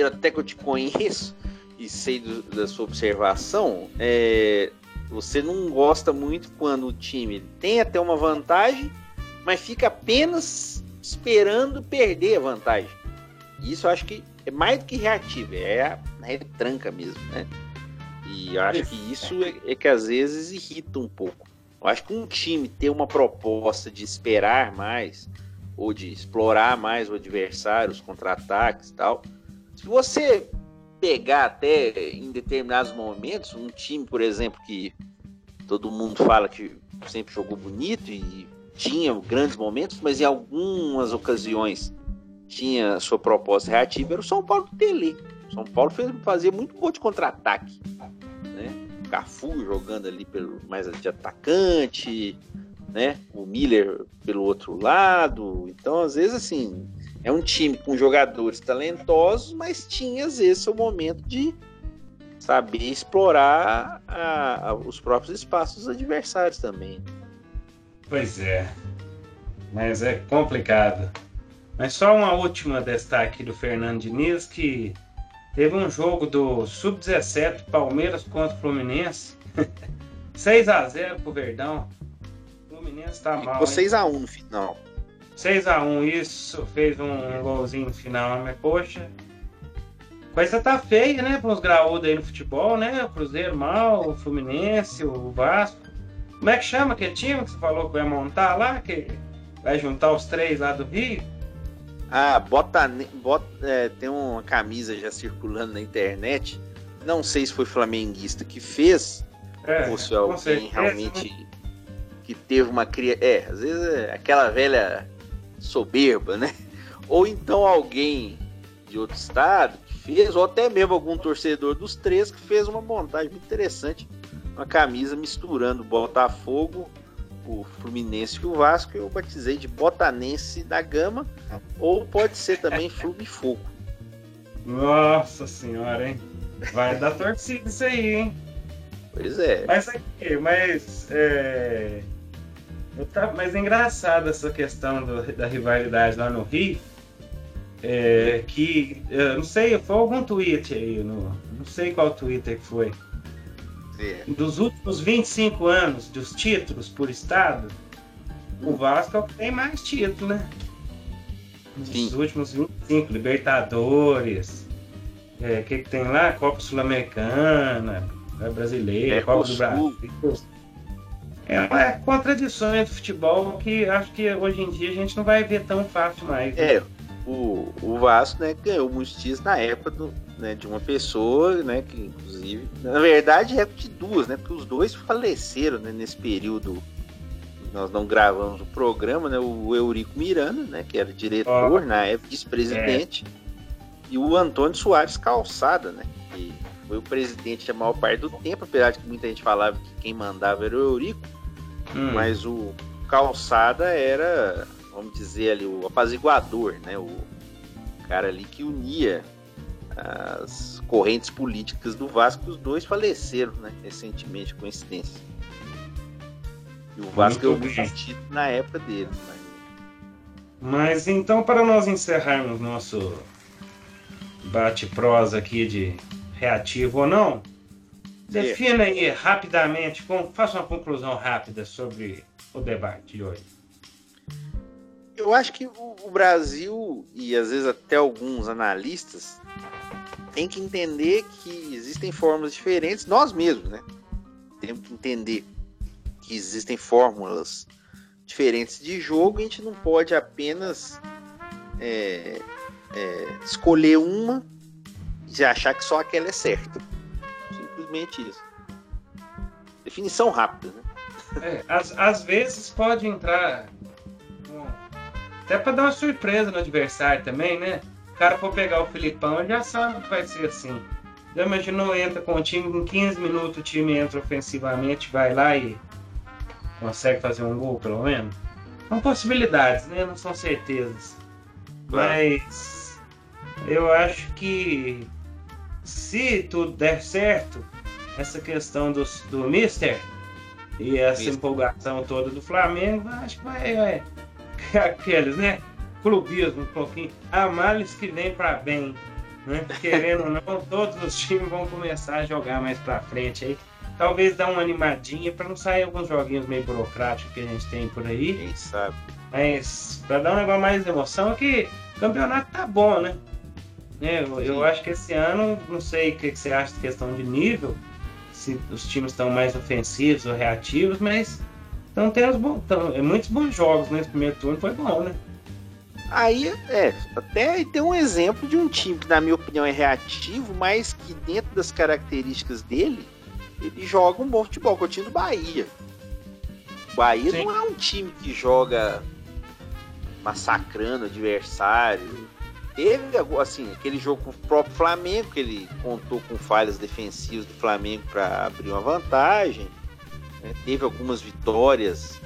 até que eu te conheço, e sei do, da sua observação, é, você não gosta muito quando o time tem até uma vantagem, mas fica apenas esperando perder a vantagem. Isso eu acho que é mais do que reativo, é a retranca mesmo, né? E eu acho que isso é, é que às vezes irrita um pouco. Eu acho que um time ter uma proposta de esperar mais, ou de explorar mais o adversário, os contra-ataques e tal. Se você pegar até em determinados momentos um time, por exemplo, que todo mundo fala que sempre jogou bonito e tinha grandes momentos, mas em algumas ocasiões tinha sua proposta reativa, era o São Paulo do Tele. O São Paulo fez, fazia muito gol de contra-ataque. Né? Cafu jogando ali pelo mais de atacante, né? O Miller pelo outro lado. Então, às vezes, assim, é um time com jogadores talentosos, mas tinha às vezes seu momento de saber explorar a, a, os próprios espaços dos adversários também. Pois é, mas é complicado. Mas só uma última destaque do Fernando Diniz que teve um jogo do Sub-17 Palmeiras contra o Fluminense. 6 a 0 pro Verdão. O Fluminense tá Ficou mal. Ficou 6 a 1 no final. 6x1, isso, fez um golzinho no final, mas poxa. Coisa tá feia, né, para os graúdos aí no futebol, né? O Cruzeiro mal, o Fluminense, o Vasco. Como é que chama aquele time que você falou que vai montar lá? Que vai juntar os três lá do Rio? Ah, bota, bota é, tem uma camisa já circulando na internet. Não sei se foi flamenguista que fez, é, ou se alguém certeza, realmente né? que teve uma criação. É, às vezes é aquela velha soberba, né? Ou então alguém de outro estado que fez, ou até mesmo algum torcedor dos três que fez uma montagem muito interessante, uma camisa misturando Botafogo, o Fluminense e o Vasco, eu batizei de Botanense da Gama, ou pode ser também Flumifogo. Nossa senhora, hein? Vai dar torcida isso aí, hein? Pois é. Mas aqui, mas é, Tá, mas é engraçado essa questão do, da rivalidade lá no Rio. É, que eu não sei, foi algum tweet aí, no, não sei qual Twitter que foi. É. Dos últimos 25 anos dos títulos por estado, o Vasco é o que tem mais título, né? Nos Sim. últimos 25, Libertadores. O é, que, que tem lá? Copa Sul-Americana, Brasileira, é, Copa do Brasil. É uma contradição do futebol que acho que hoje em dia a gente não vai ver tão fácil mais. Né? É, o, o Vasco né, ganhou muitos títulos na época do, né, de uma pessoa, né, que inclusive, na verdade é de duas, né, porque os dois faleceram né, nesse período. Nós não gravamos o programa, né, o Eurico Miranda, né, que era diretor oh, na época, vice-presidente, é. e o Antônio Soares Calçada, né, que foi o presidente a maior parte do tempo, apesar de que muita gente falava que quem mandava era o Eurico Hum. Mas o Calçada era, vamos dizer ali, o apaziguador, né? O cara ali que unia as correntes políticas do Vasco. Os dois faleceram, né? Recentemente, coincidência. E o Vasco ganhou muito título na época dele. Mas... mas então, para nós encerrarmos nosso bate-prosa aqui de reativo ou não, Defina aí rapidamente, com, faça uma conclusão rápida sobre o debate de hoje. Eu acho que o, o Brasil e às vezes até alguns analistas tem que entender que existem formas diferentes, nós mesmos, né? Temos que entender que existem fórmulas diferentes de jogo, a gente não pode apenas é, é, escolher uma e achar que só aquela é certa. Simplesmente isso. Definição rápida, né? É, às, às vezes pode entrar. Até para dar uma surpresa no adversário também, né? O cara for pegar o Filipão, já sabe que vai ser assim. Já imaginou, entra com o time, em 15 minutos o time entra ofensivamente, vai lá e consegue fazer um gol, pelo menos? São possibilidades, né? Não são certezas. Mas eu acho que se tudo der certo, essa questão do, do Mister e essa Mister. empolgação toda do Flamengo, acho que vai, vai aqueles, né? Clubismo um pouquinho. Há males que vem para bem. Né? Querendo ou não, todos os times vão começar a jogar mais para frente aí talvez dar uma animadinha para não sair alguns joguinhos meio burocráticos que a gente tem por aí. Quem sabe? Mas para dar um negócio mais de emoção é que o campeonato tá bom, né? É, eu, eu, acho que esse ano, não sei o que, que você acha de questão de nível, se os times estão mais ofensivos ou reativos, mas estão tendo bons, tão, é, muitos bons jogos nesse primeiro turno, foi bom, né? Aí, é, até tem um exemplo de um time que, na minha opinião, é reativo, mas que dentro das características dele, ele joga um bom futebol, que é o time do Bahia. O Bahia Sim. não é um time que joga massacrando adversário. Teve, assim, aquele jogo com o próprio Flamengo, que ele contou com falhas defensivas do Flamengo para abrir uma vantagem. Né? Teve algumas vitórias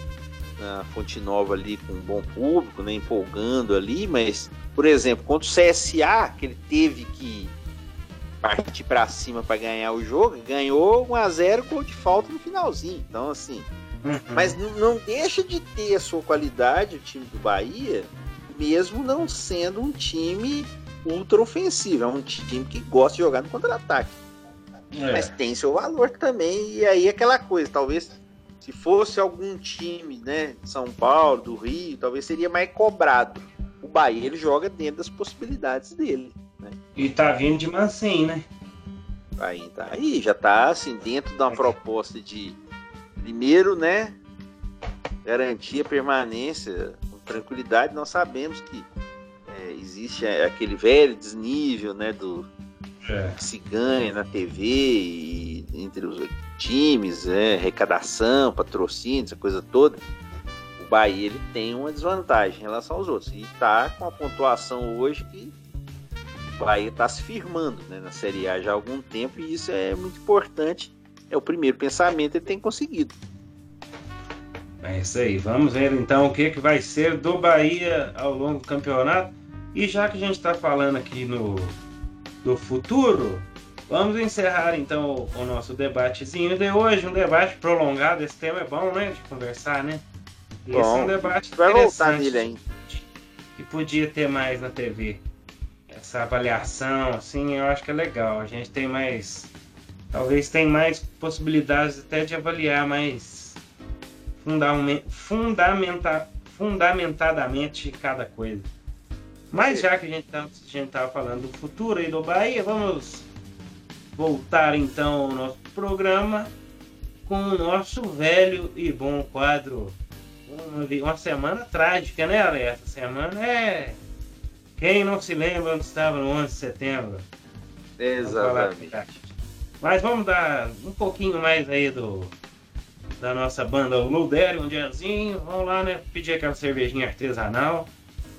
na Fonte Nova ali com um bom público, né? empolgando ali, mas, por exemplo, contra o CSA, que ele teve que partir para cima para ganhar o jogo, ganhou 1 a 0 com de falta no finalzinho. Então, assim, uhum. mas não deixa de ter a sua qualidade o time do Bahia, mesmo não sendo um time ultra ofensivo, é um time que gosta de jogar no contra-ataque. É. Mas tem seu valor também, e aí aquela coisa, talvez se fosse algum time, né, de São Paulo, do Rio, talvez seria mais cobrado. O Bahia ele joga dentro das possibilidades dele. Né? E tá vindo de mansinho, né? Aí, tá aí, já tá assim, dentro de uma proposta de primeiro, né? Garantir a permanência com tranquilidade. Nós sabemos que é, existe aquele velho desnível, né? Do é. que se ganha na TV e entre os times, é, arrecadação, patrocínio, essa coisa toda. O Bahia ele tem uma desvantagem em relação aos outros. E tá com a pontuação hoje que Bahia está se firmando né, na Série A já há algum tempo e isso é muito importante. É o primeiro pensamento que ele tem conseguido. É isso aí. Vamos ver então o que, que vai ser do Bahia ao longo do campeonato. E já que a gente está falando aqui no do futuro, vamos encerrar então o, o nosso debatezinho de hoje. Um debate prolongado. Esse tema é bom, né? De conversar, né? Esse bom, é um debate vai voltar nele ainda. Que podia ter mais na TV essa avaliação, assim, eu acho que é legal. A gente tem mais. Talvez tem mais possibilidades até de avaliar mais fundamenta, fundamentadamente cada coisa. Mas já que a gente tá, estava falando do futuro e do Bahia, vamos voltar então ao nosso programa com o nosso velho e bom quadro. Uma, uma semana trágica, né, Alex? Essa semana é quem não se lembra onde estava no 11 de setembro? Exatamente. Mas vamos dar um pouquinho mais aí do da nossa banda Ludério, um diazinho. Vamos lá, né? Pedir aquela cervejinha artesanal.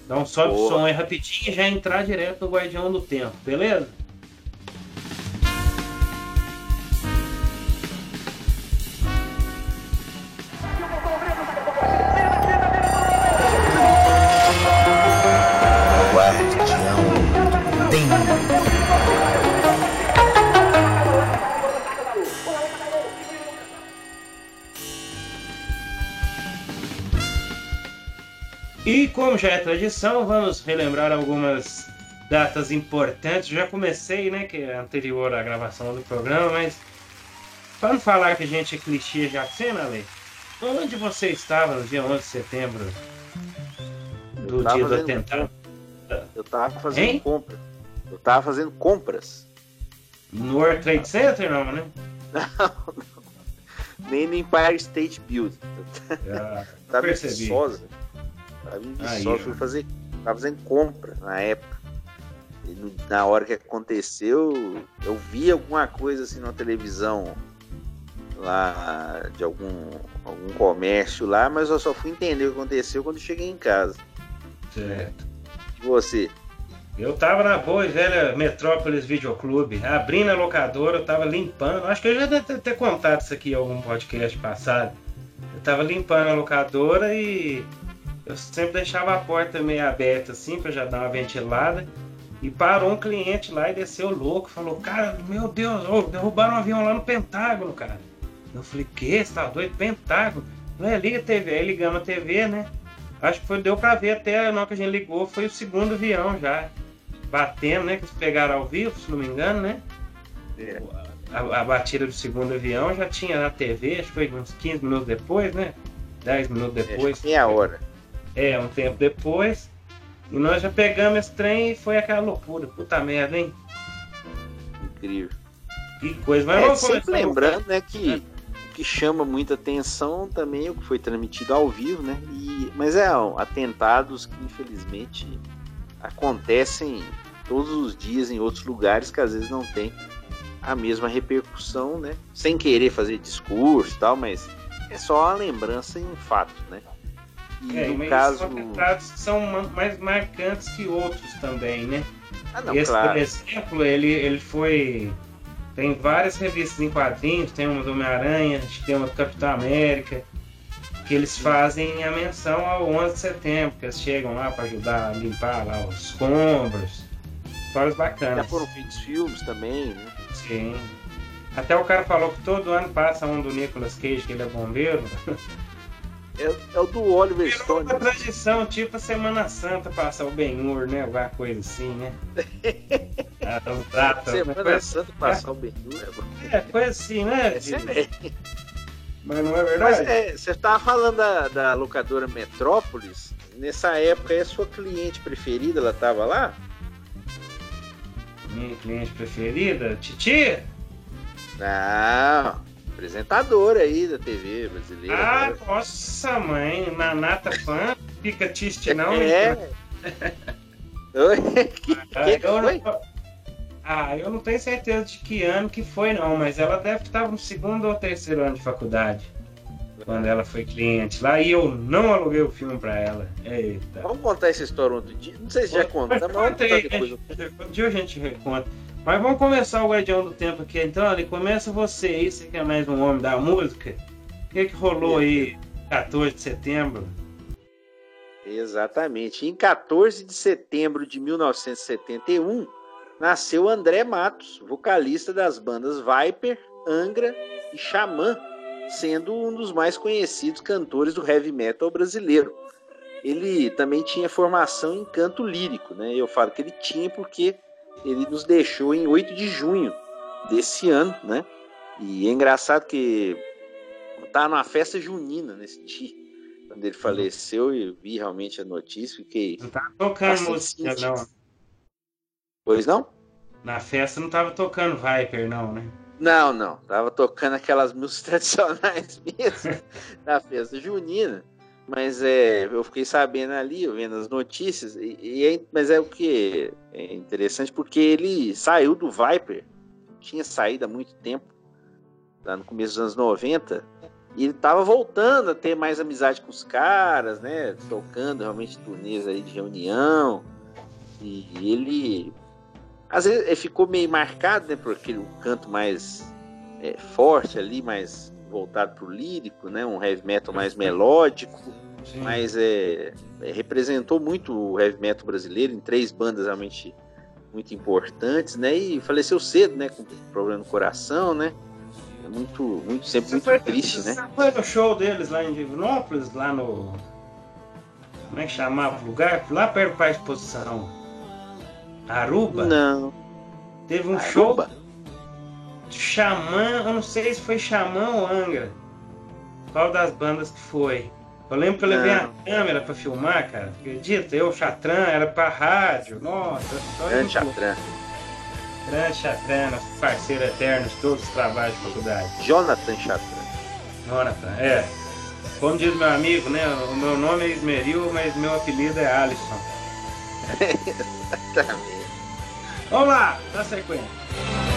Dar um sobe o som aí rapidinho e já entrar direto no Guardião do Tempo, beleza? Já é tradição, vamos relembrar algumas datas importantes. Já comecei, né, que é anterior à gravação do programa, mas para não falar que a gente é clichê já cena, Lei, onde você estava no dia 11 de setembro do dia do atentado? Eu tava fazendo hein? compras. Eu tava fazendo compras. No World Trade Center, não, né? Não, não. Nem no Empire State Building. Ah, tava em Viçosa. Em Viçosa, fui fazer. Tava fazendo compra na época. E na hora que aconteceu, eu vi alguma coisa assim na televisão lá de algum, algum comércio lá, mas eu só fui entender o que aconteceu quando cheguei em casa. Certo. E você? Eu tava na boa e velha Metrópolis Videoclube, abrindo a locadora, eu tava limpando. Acho que eu já deve ter contado isso aqui em algum podcast passado. Eu tava limpando a locadora e eu sempre deixava a porta meio aberta assim, pra já dar uma ventilada. E parou um cliente lá e desceu louco, falou, cara, meu Deus, oh, derrubaram um avião lá no Pentágono, cara. Eu falei, que? Você tá doido? Pentágono? Não é, liga a TV. Aí ligamos a TV, né? Acho que foi, deu pra ver até na hora que a gente ligou, foi o segundo avião já batendo, né? Que eles pegaram ao vivo, se não me engano, né? É. A, a, batida do segundo avião já tinha na TV, acho que foi uns 15 minutos depois, né? 10 minutos depois. meia hora. É, um tempo depois. E nós já pegamos esse trem e foi aquela loucura. Puta merda, hein? Incrível. Que coisa. Mas é, vamos sempre lembrando, né, que o que chama muita atenção também é o que foi transmitido ao vivo, né? E, mas é atentados que infelizmente acontecem todos os dias em outros lugares que às vezes não tem a mesma repercussão, né? Sem querer fazer discurso e tal, mas é só uma lembrança em fato, né? E é, no caso são, são mais marcantes que outros também, né? Ah, não, Esse, claro. por exemplo, ele, ele foi tem várias revistas em quadrinhos, tem uma do Homem-Aranha, tem uma do Capitão América, que eles fazem a menção ao 11 de setembro, que eles chegam lá para ajudar a limpar lá os escombros. Histórias bacanas. Já foram feitos filmes também, né? Sim. Até o cara falou que todo ano passa um do Nicolas Cage, que ele é bombeiro. É, é o do Oliver Stone. É uma tradição, tipo a Semana Santa passar o Ben-Hur, né? Alguma coisa assim, né? ah, data, Semana coisa... Santa passar o Ben-Hur é, é coisa assim, né? É Mas não é verdade? Mas, é, você estava falando da, da locadora Metrópolis. Nessa época, é a sua cliente preferida? Ela estava lá? Minha cliente preferida? Titi? Não, apresentadora aí da TV brasileira. Ah, cara. nossa mãe, Nanata fã, fica triste não? É. Oi, que, ah, que eu foi? Não, ah, eu não tenho certeza de que ano que foi não, mas ela deve estar no segundo ou terceiro ano de faculdade. Quando ela foi cliente lá e eu não aluguei o filme pra ela. Eita. Vamos contar essa história outro dia. Não sei se já conta, mas vamos contar depois. Um dia a gente reconta. Mas vamos começar o Guardião do Tempo aqui então. Ali começa você aí, você que é mais um homem da música. O que, que rolou aí 14 de setembro? Exatamente. Em 14 de setembro de 1971, nasceu André Matos, vocalista das bandas Viper, Angra e Xamã, sendo um dos mais conhecidos cantores do heavy metal brasileiro. Ele também tinha formação em canto lírico, né? Eu falo que ele tinha porque ele nos deixou em 8 de junho desse ano, né? E é engraçado que tá numa festa junina nesse dia, quando ele faleceu, e vi realmente a notícia, fiquei. Não tá tocando música, não. Pois não? Na festa não tava tocando Viper, não, né? Não, não. Tava tocando aquelas músicas tradicionais mesmo, na festa junina. Mas é, eu fiquei sabendo ali, vendo as notícias, e, e é, mas é o que é interessante porque ele saiu do Viper, tinha saído há muito tempo, lá no começo dos anos 90, e ele tava voltando a ter mais amizade com os caras, né? Tocando realmente turnês aí de reunião. E ele. Às vezes ele ficou meio marcado, né? Por aquele canto mais é, forte ali, mais voltado pro lírico, né? Um heavy metal mais melódico. Sim. Mas é, é, representou muito o heavy metal brasileiro em três bandas realmente muito importantes, né? E faleceu cedo, né? Com problema no coração, né? É muito, muito, sempre você muito foi, triste, você né? Foi no show deles lá em Divinópolis, lá no. Como é que chamava o lugar? Lá perto da exposição. Aruba? Não. Teve um Aruba? show. Xamã, eu não sei se foi Xamã ou Angra. Qual das bandas que foi? Eu lembro que eu levei a câmera pra filmar, cara. Acredita? Eu, Chatran, era pra rádio. Nossa, Grande Chatran. Grande Chatran, nosso parceiro eterno de todos os trabalhos de faculdade. Jonathan Chatran. Jonathan, é. Como diz meu amigo, né? O meu nome é Ismeril, mas meu apelido é Alisson. Exatamente. Vamos lá, na sequência.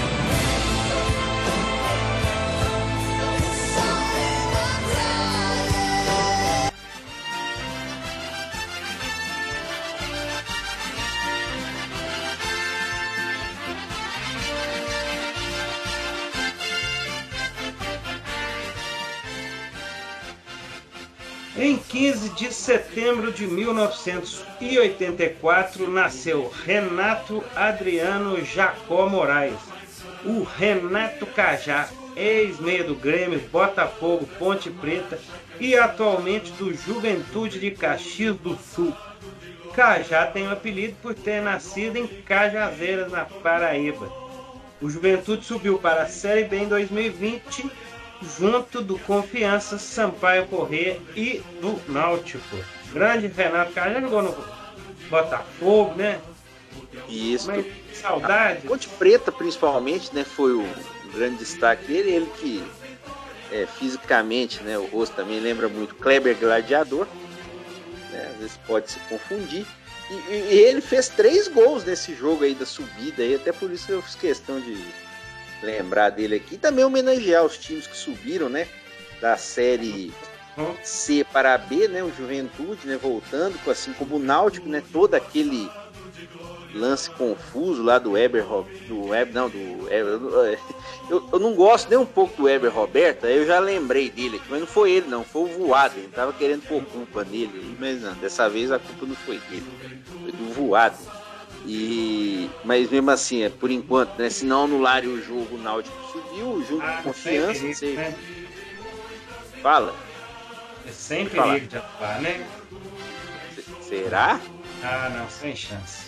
Em 15 de setembro de 1984 nasceu Renato Adriano Jacó Moraes, o Renato Cajá, ex-meia do Grêmio, Botafogo, Ponte Preta e atualmente do Juventude de Caxias do Sul. Cajá tem o apelido por ter nascido em Cajazeiras, na Paraíba. O Juventude subiu para a Série B em 2020 junto do Confiança, Sampaio Corrêa e do Náutico. Grande Renato Cara já jogou no Botafogo, né? Isso. Mas saudade. A Ponte Preta, principalmente, né? Foi o grande destaque dele. Ele que é, fisicamente, né? O rosto também lembra muito Kleber Gladiador. Né, às vezes pode se confundir. E, e, ele fez três gols nesse jogo aí da subida aí, até por isso eu fiz questão de lembrar dele aqui. Também homenagear os times que subiram, né? Da série C para a B, né? O Juventude, né? Voltando, assim como o Náutico, né? Todo aquele lance confuso lá do Weber, do Weber, não, do Weber, eu, eu não gosto nem um pouco do Weber Roberto, aí eu já lembrei dele aqui, mas não foi ele não, foi o Voado, ele tava querendo pôr culpa nele, mas não, dessa vez a culpa não foi dele, foi do Voado. E, mas mesmo assim, é por enquanto, né? Se não anularem o jogo, o Náutico subiu, o jogo Ah, de confiança. perigo, né? Fala, É sem perigo de atuar, né? será? Ah, não, sem chance.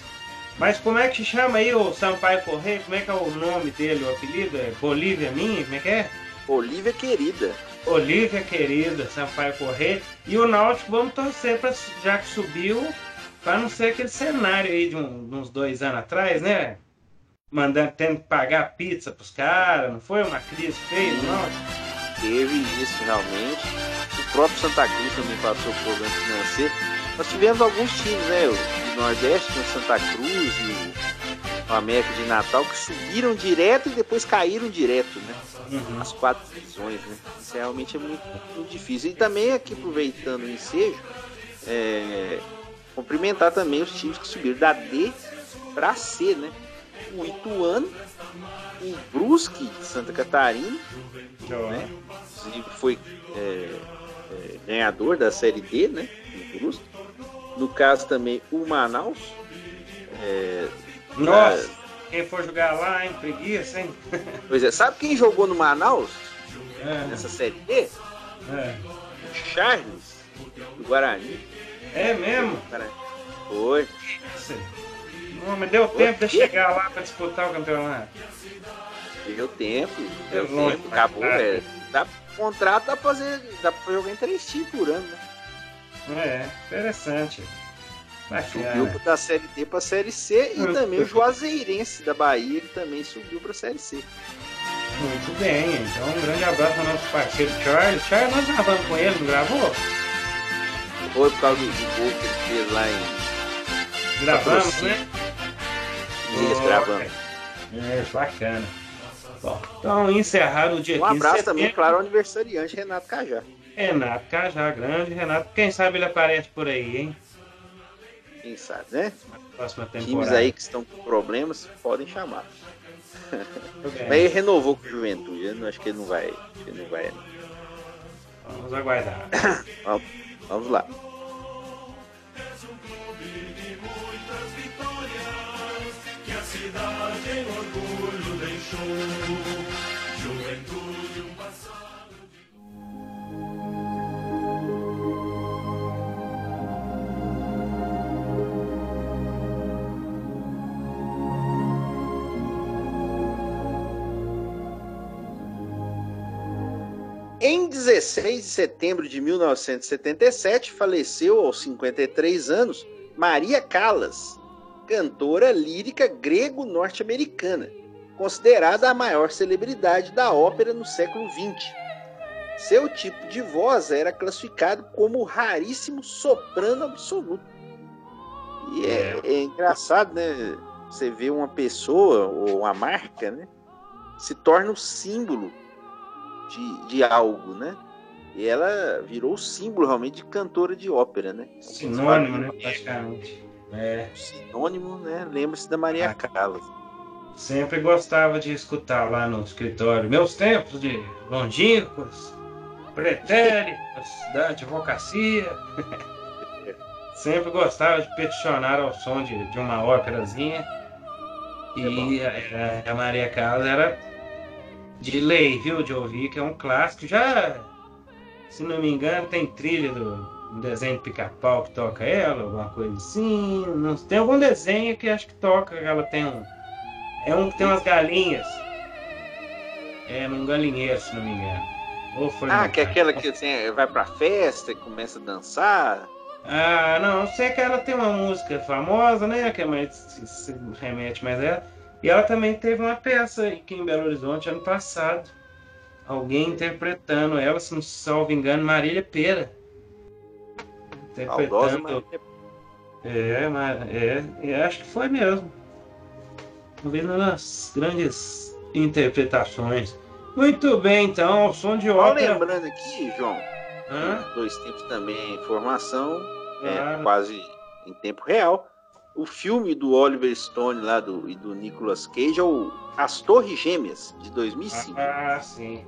Mas como é que chama aí o Sampaio Correia? Como é que é o nome dele, o apelido? É Bolívia Minha? Como é que é? Olivia querida. Olívia querida, Sampaio Correia. E o Náutico, vamos torcer para já que subiu, para não ser aquele cenário aí de, um- de uns dois anos atrás, né? Mandando, tendo que pagar pizza pros caras, não foi uma crise feia Náutico? Teve isso realmente. O próprio Santa Cruz também passou por problema financeiro. Nós tivemos alguns times, né? O do Nordeste, o Santa Cruz e o, o América de Natal, que subiram direto e depois caíram direto, né? Uhum. as quatro divisões, né? Isso realmente é muito, muito difícil. E também aqui aproveitando o ensejo, é, cumprimentar também os times que subiram da D para C, né? O Ituano, o Brusque Santa Catarina, né? Inclusive foi é, é, ganhador da Série D, né? O Brusque. No caso também o Manaus. é, Nossa, quem for jogar lá, hein? Preguiça, hein? Pois é, sabe quem jogou no Manaus É, nessa Série D? é. O Charles, do Guarani. É mesmo? Cara, foi. Não, mas deu tempo de chegar lá para disputar o campeonato. Deu tempo. Deu É longe, tempo. Acabou, tá. velho. Dá, contrato dá pra fazer. Dá pra jogar em três times por ano, né? É, interessante. Subiu Bacana. da Série D pra Série C e também o Juazeirense da Bahia, ele também subiu pra Série C. Muito bem, então um grande abraço ao nosso parceiro Charles. Charles, nós gravamos com ele, não gravou? Foi por causa do, gol que ele fez lá em. Gravamos, Patrocínio. né? Isso, gravamos. É, bacana. Bom, então encerrado o dia Um 15 de abraço também, claro, ao aniversariante Renato Cajá. Renato Cajá, grande Renato. Quem sabe ele aparece por aí, hein? Quem sabe, né? Próxima temporada. Times aí que estão com problemas podem chamar. Mas ele renovou com o Juventude, eu não acho que ele não vai. acho que ele não vai. Vamos aguardar. Vamos lá. cidade em orgulho deixou. Juventude, um passado de. Em 16 de setembro de 1977, faleceu aos 53 anos Maria Callas, cantora lírica grego-norte-americana, considerada a maior celebridade da ópera no século XX. Seu tipo de voz era classificado como raríssimo soprano absoluto. E é, é engraçado, né? Você vê uma pessoa ou uma marca, né? Se torna o símbolo de, de algo, né? E ela virou símbolo realmente de cantora de ópera, né? Sinônimo, né? Praticamente. É. Sinônimo, né? Lembra-se da Maria ah, Callas. Sempre gostava de escutar lá no escritório. Meus tempos de longínquos, pretéritos, da advocacia. Sempre gostava de peticionar ao som de, de uma óperazinha. E é a, a Maria Callas era de lei, viu, de ouvir, que é um clássico. Já, se não me engano, tem trilha do um desenho de pica-pau que toca ela, alguma coisa assim. Não, tem algum desenho que acho que toca, ela tem um. É um que tem umas galinhas. É num galinheiro, se não me engano. Ou foi ah, que é aquela que assim, vai pra festa e começa a dançar. Ah, não, sei que ela tem uma música famosa, né? Que é mais se remete mais a ela. E ela também teve uma peça aqui em Belo Horizonte ano passado. Alguém interpretando ela, se não salvo engano, Marília Pera. Interpretando. Marília. É, mas é, é, acho que foi mesmo. Vendo nas grandes interpretações. Muito bem, então, o som de ópera. Só lembrando aqui, João, Hã? dois tempos também informação, é claro. é, quase em tempo real o filme do Oliver Stone lá do, e do Nicolas Cage é o As Torres Gêmeas, de 2005. Ah, sim.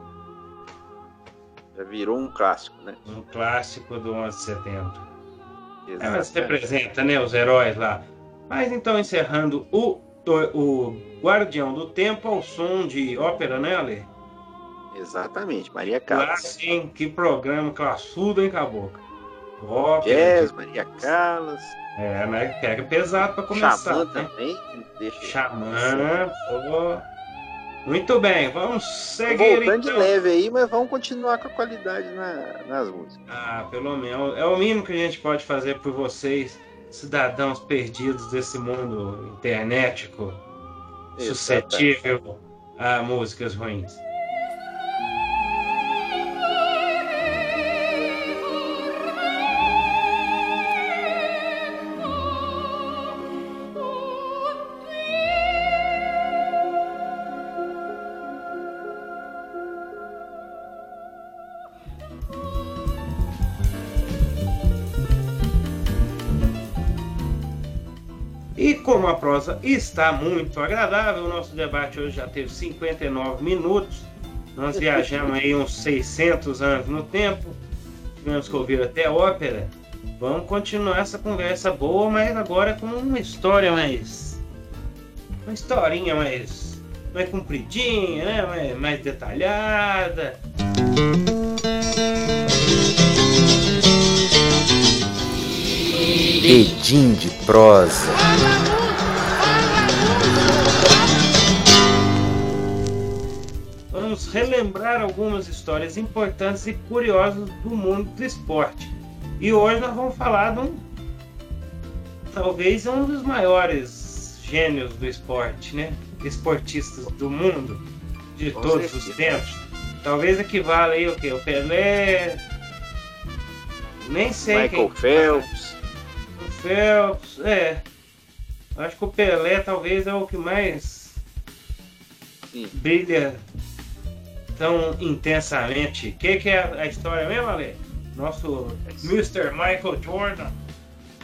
Já virou um clássico, né? Um clássico do 11 de setembro. Exatamente. Elas representa, né, os heróis lá. Mas então, encerrando o, o Guardião do Tempo ao som de ópera, né, Ale? Exatamente, Maria Callas. Ah, sim, que programa classudo, hein, Caboclo? Ópera. Jazz, Maria Callas. É, né? Pega pesado para começar. Xamã né? também. Deixa Xamã, pô. Muito bem, vamos seguir. Voltando então. de leve aí, mas vamos continuar com a qualidade na, nas músicas. Ah, pelo menos. É o mínimo que a gente pode fazer por vocês, cidadãos perdidos desse mundo internetico, suscetível a músicas ruins. Como a prosa está muito agradável, o nosso debate hoje já teve 59 minutos. Nós viajamos aí uns 600 anos no tempo, tivemos que ouvir até ópera. Vamos continuar essa conversa boa, mas agora com uma história mais. Uma historinha mais. mais compridinha, né? mais, mais detalhada. Edim de prosa. Relembrar algumas histórias importantes e curiosas do mundo do esporte. E hoje nós vamos falar de um, talvez um dos maiores gênios do esporte, né? Esportistas do mundo, de Com todos certeza. os tempos. Talvez equivala aí o que? O Pelé. Nem sei Michael quem. Phelps. O Phelps, é. Acho que o Pelé talvez é o que mais Sim. brilha tão intensamente. O que, que, é a história mesmo, Ale? Nosso Mr. Michael Jordan.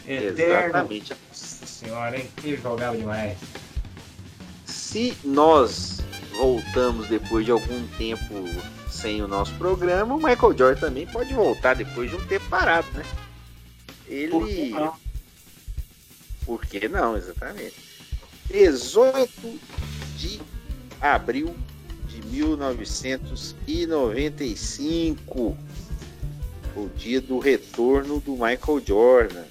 Eterno. Exatamente. Nossa senhora, hein? Que jogava demais. Se nós voltamos depois de algum tempo sem o nosso programa, o Michael Jordan também pode voltar depois de um tempo parado, né? Ele. Por que não? Por que não, exatamente. 18 de abril 1995, o dia do retorno do Michael Jordan.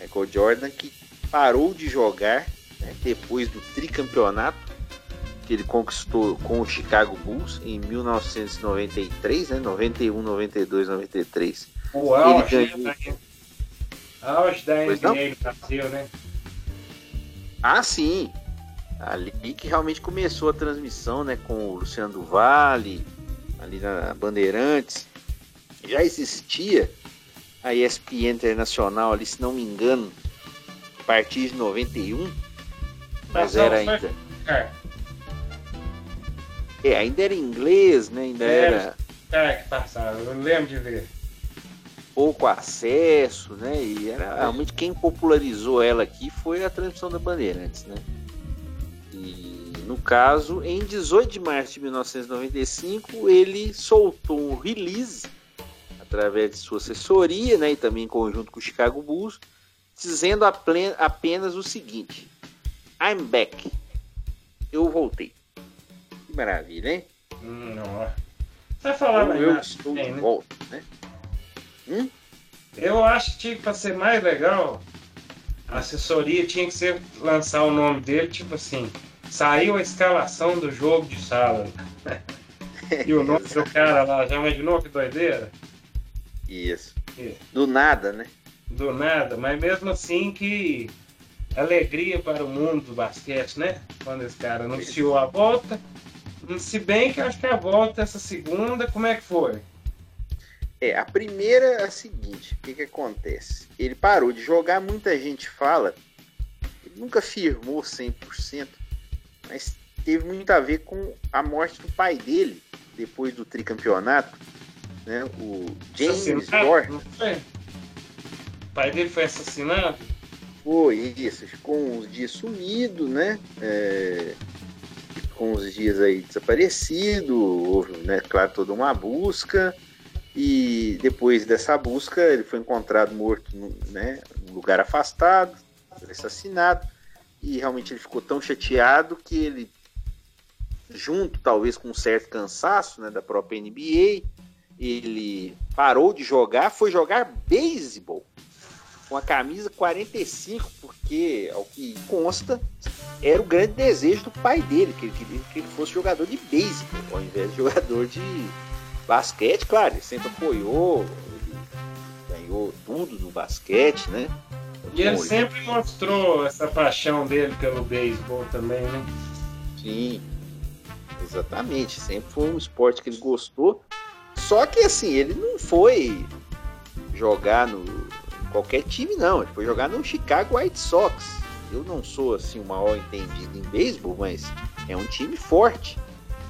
Michael Jordan que parou de jogar né, depois do tricampeonato que ele conquistou com o Chicago Bulls em 1993, né? 91, 92, 93. O auge, ganhou... auge da NBA Brasil, né? Ah, sim. Ali que realmente começou a transmissão, né? Com o Luciano do Vale, ali na Bandeirantes. Já existia a ESPN Internacional ali, se não me engano, a partir de 91. Mas era ainda. É. é, ainda era inglês, né? Ainda era. É, que passava, eu lembro de ver. Pouco acesso, né? E era realmente quem popularizou ela aqui foi a transmissão da Bandeirantes, né? E no caso, em 18 de março de 1995, ele soltou um release através de sua assessoria, né, e também em conjunto com o Chicago Bulls, dizendo apenas o seguinte: I'm back. Eu voltei. Que maravilha, hein? Hum, não. Vai falar mais eu estou de né? volta, né? Hum? Eu acho que para ser mais legal, a assessoria tinha que ser lançar o nome dele, tipo assim, saiu a escalação do jogo de sábado. e o nome do cara lá, já imaginou que doideira? Isso. Isso. Do nada, né? Do nada, mas mesmo assim que alegria para o mundo do basquete, né? Quando esse cara anunciou a volta. Se bem que acho que a volta essa segunda, como é que foi? É, a primeira é a seguinte, o que, que acontece? Ele parou de jogar, muita gente fala, ele nunca firmou 100%, mas teve muito a ver com a morte do pai dele, depois do tricampeonato, né? O James Dort. O pai dele foi assassinado? Foi, isso. Ficou uns dias sumido, né? É, ficou uns dias aí desaparecido. Houve, né, claro, toda uma busca. E depois dessa busca, ele foi encontrado morto né, num lugar afastado, assassinado. E realmente ele ficou tão chateado que ele, junto talvez com um certo cansaço né, da própria NBA, ele parou de jogar, foi jogar beisebol com a camisa 45, porque, ao que consta, era o grande desejo do pai dele, que ele queria que ele fosse jogador de beisebol, ao invés de jogador de basquete. Claro, ele sempre apoiou, ele ganhou tudo no basquete, né? E ele sempre mostrou essa paixão dele pelo beisebol também, né? Sim, exatamente. Sempre foi um esporte que ele gostou. Só que assim, ele não foi jogar no qualquer time, não. Ele foi jogar no Chicago White Sox. Eu não sou assim o maior entendido em beisebol, mas é um time forte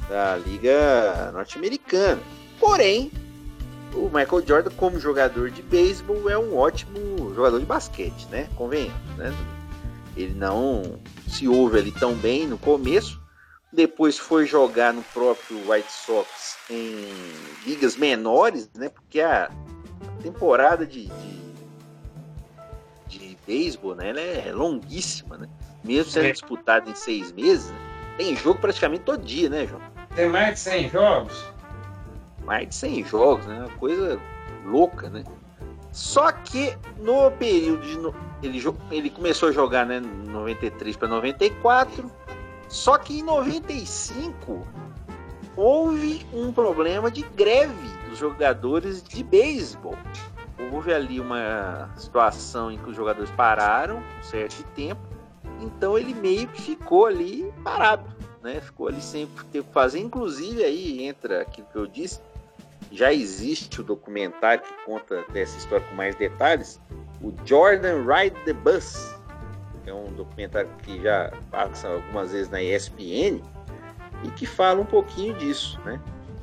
da Liga Norte-Americana. Porém, o Michael Jordan, como jogador de beisebol, é um ótimo jogador de basquete, né? Convenhamos, né? Ele não se ouve ali tão bem no começo, depois foi jogar no próprio White Sox em ligas menores, né? Porque a temporada de, de, de beisebol, né? Ela é longuíssima, né? Mesmo sendo é. disputada em seis meses, né? tem jogo praticamente todo dia, né, João? Tem mais de 100 jogos? Mais de 100 jogos, né? Uma coisa louca, né? Só que no período de. Ele, ele começou a jogar, né? 93 para 94 só que em 95 houve um problema de greve dos jogadores de beisebol. Houve ali uma situação em que os jogadores pararam um certo tempo, então ele meio que ficou ali parado, né? Ficou ali sem ter o que fazer. Inclusive aí entra aquilo que eu disse, já existe o documentário que conta dessa história com mais detalhes, o Jordan Ride the Bus, é um documentário que já passa algumas vezes na ESPN e que fala um pouquinho disso, né?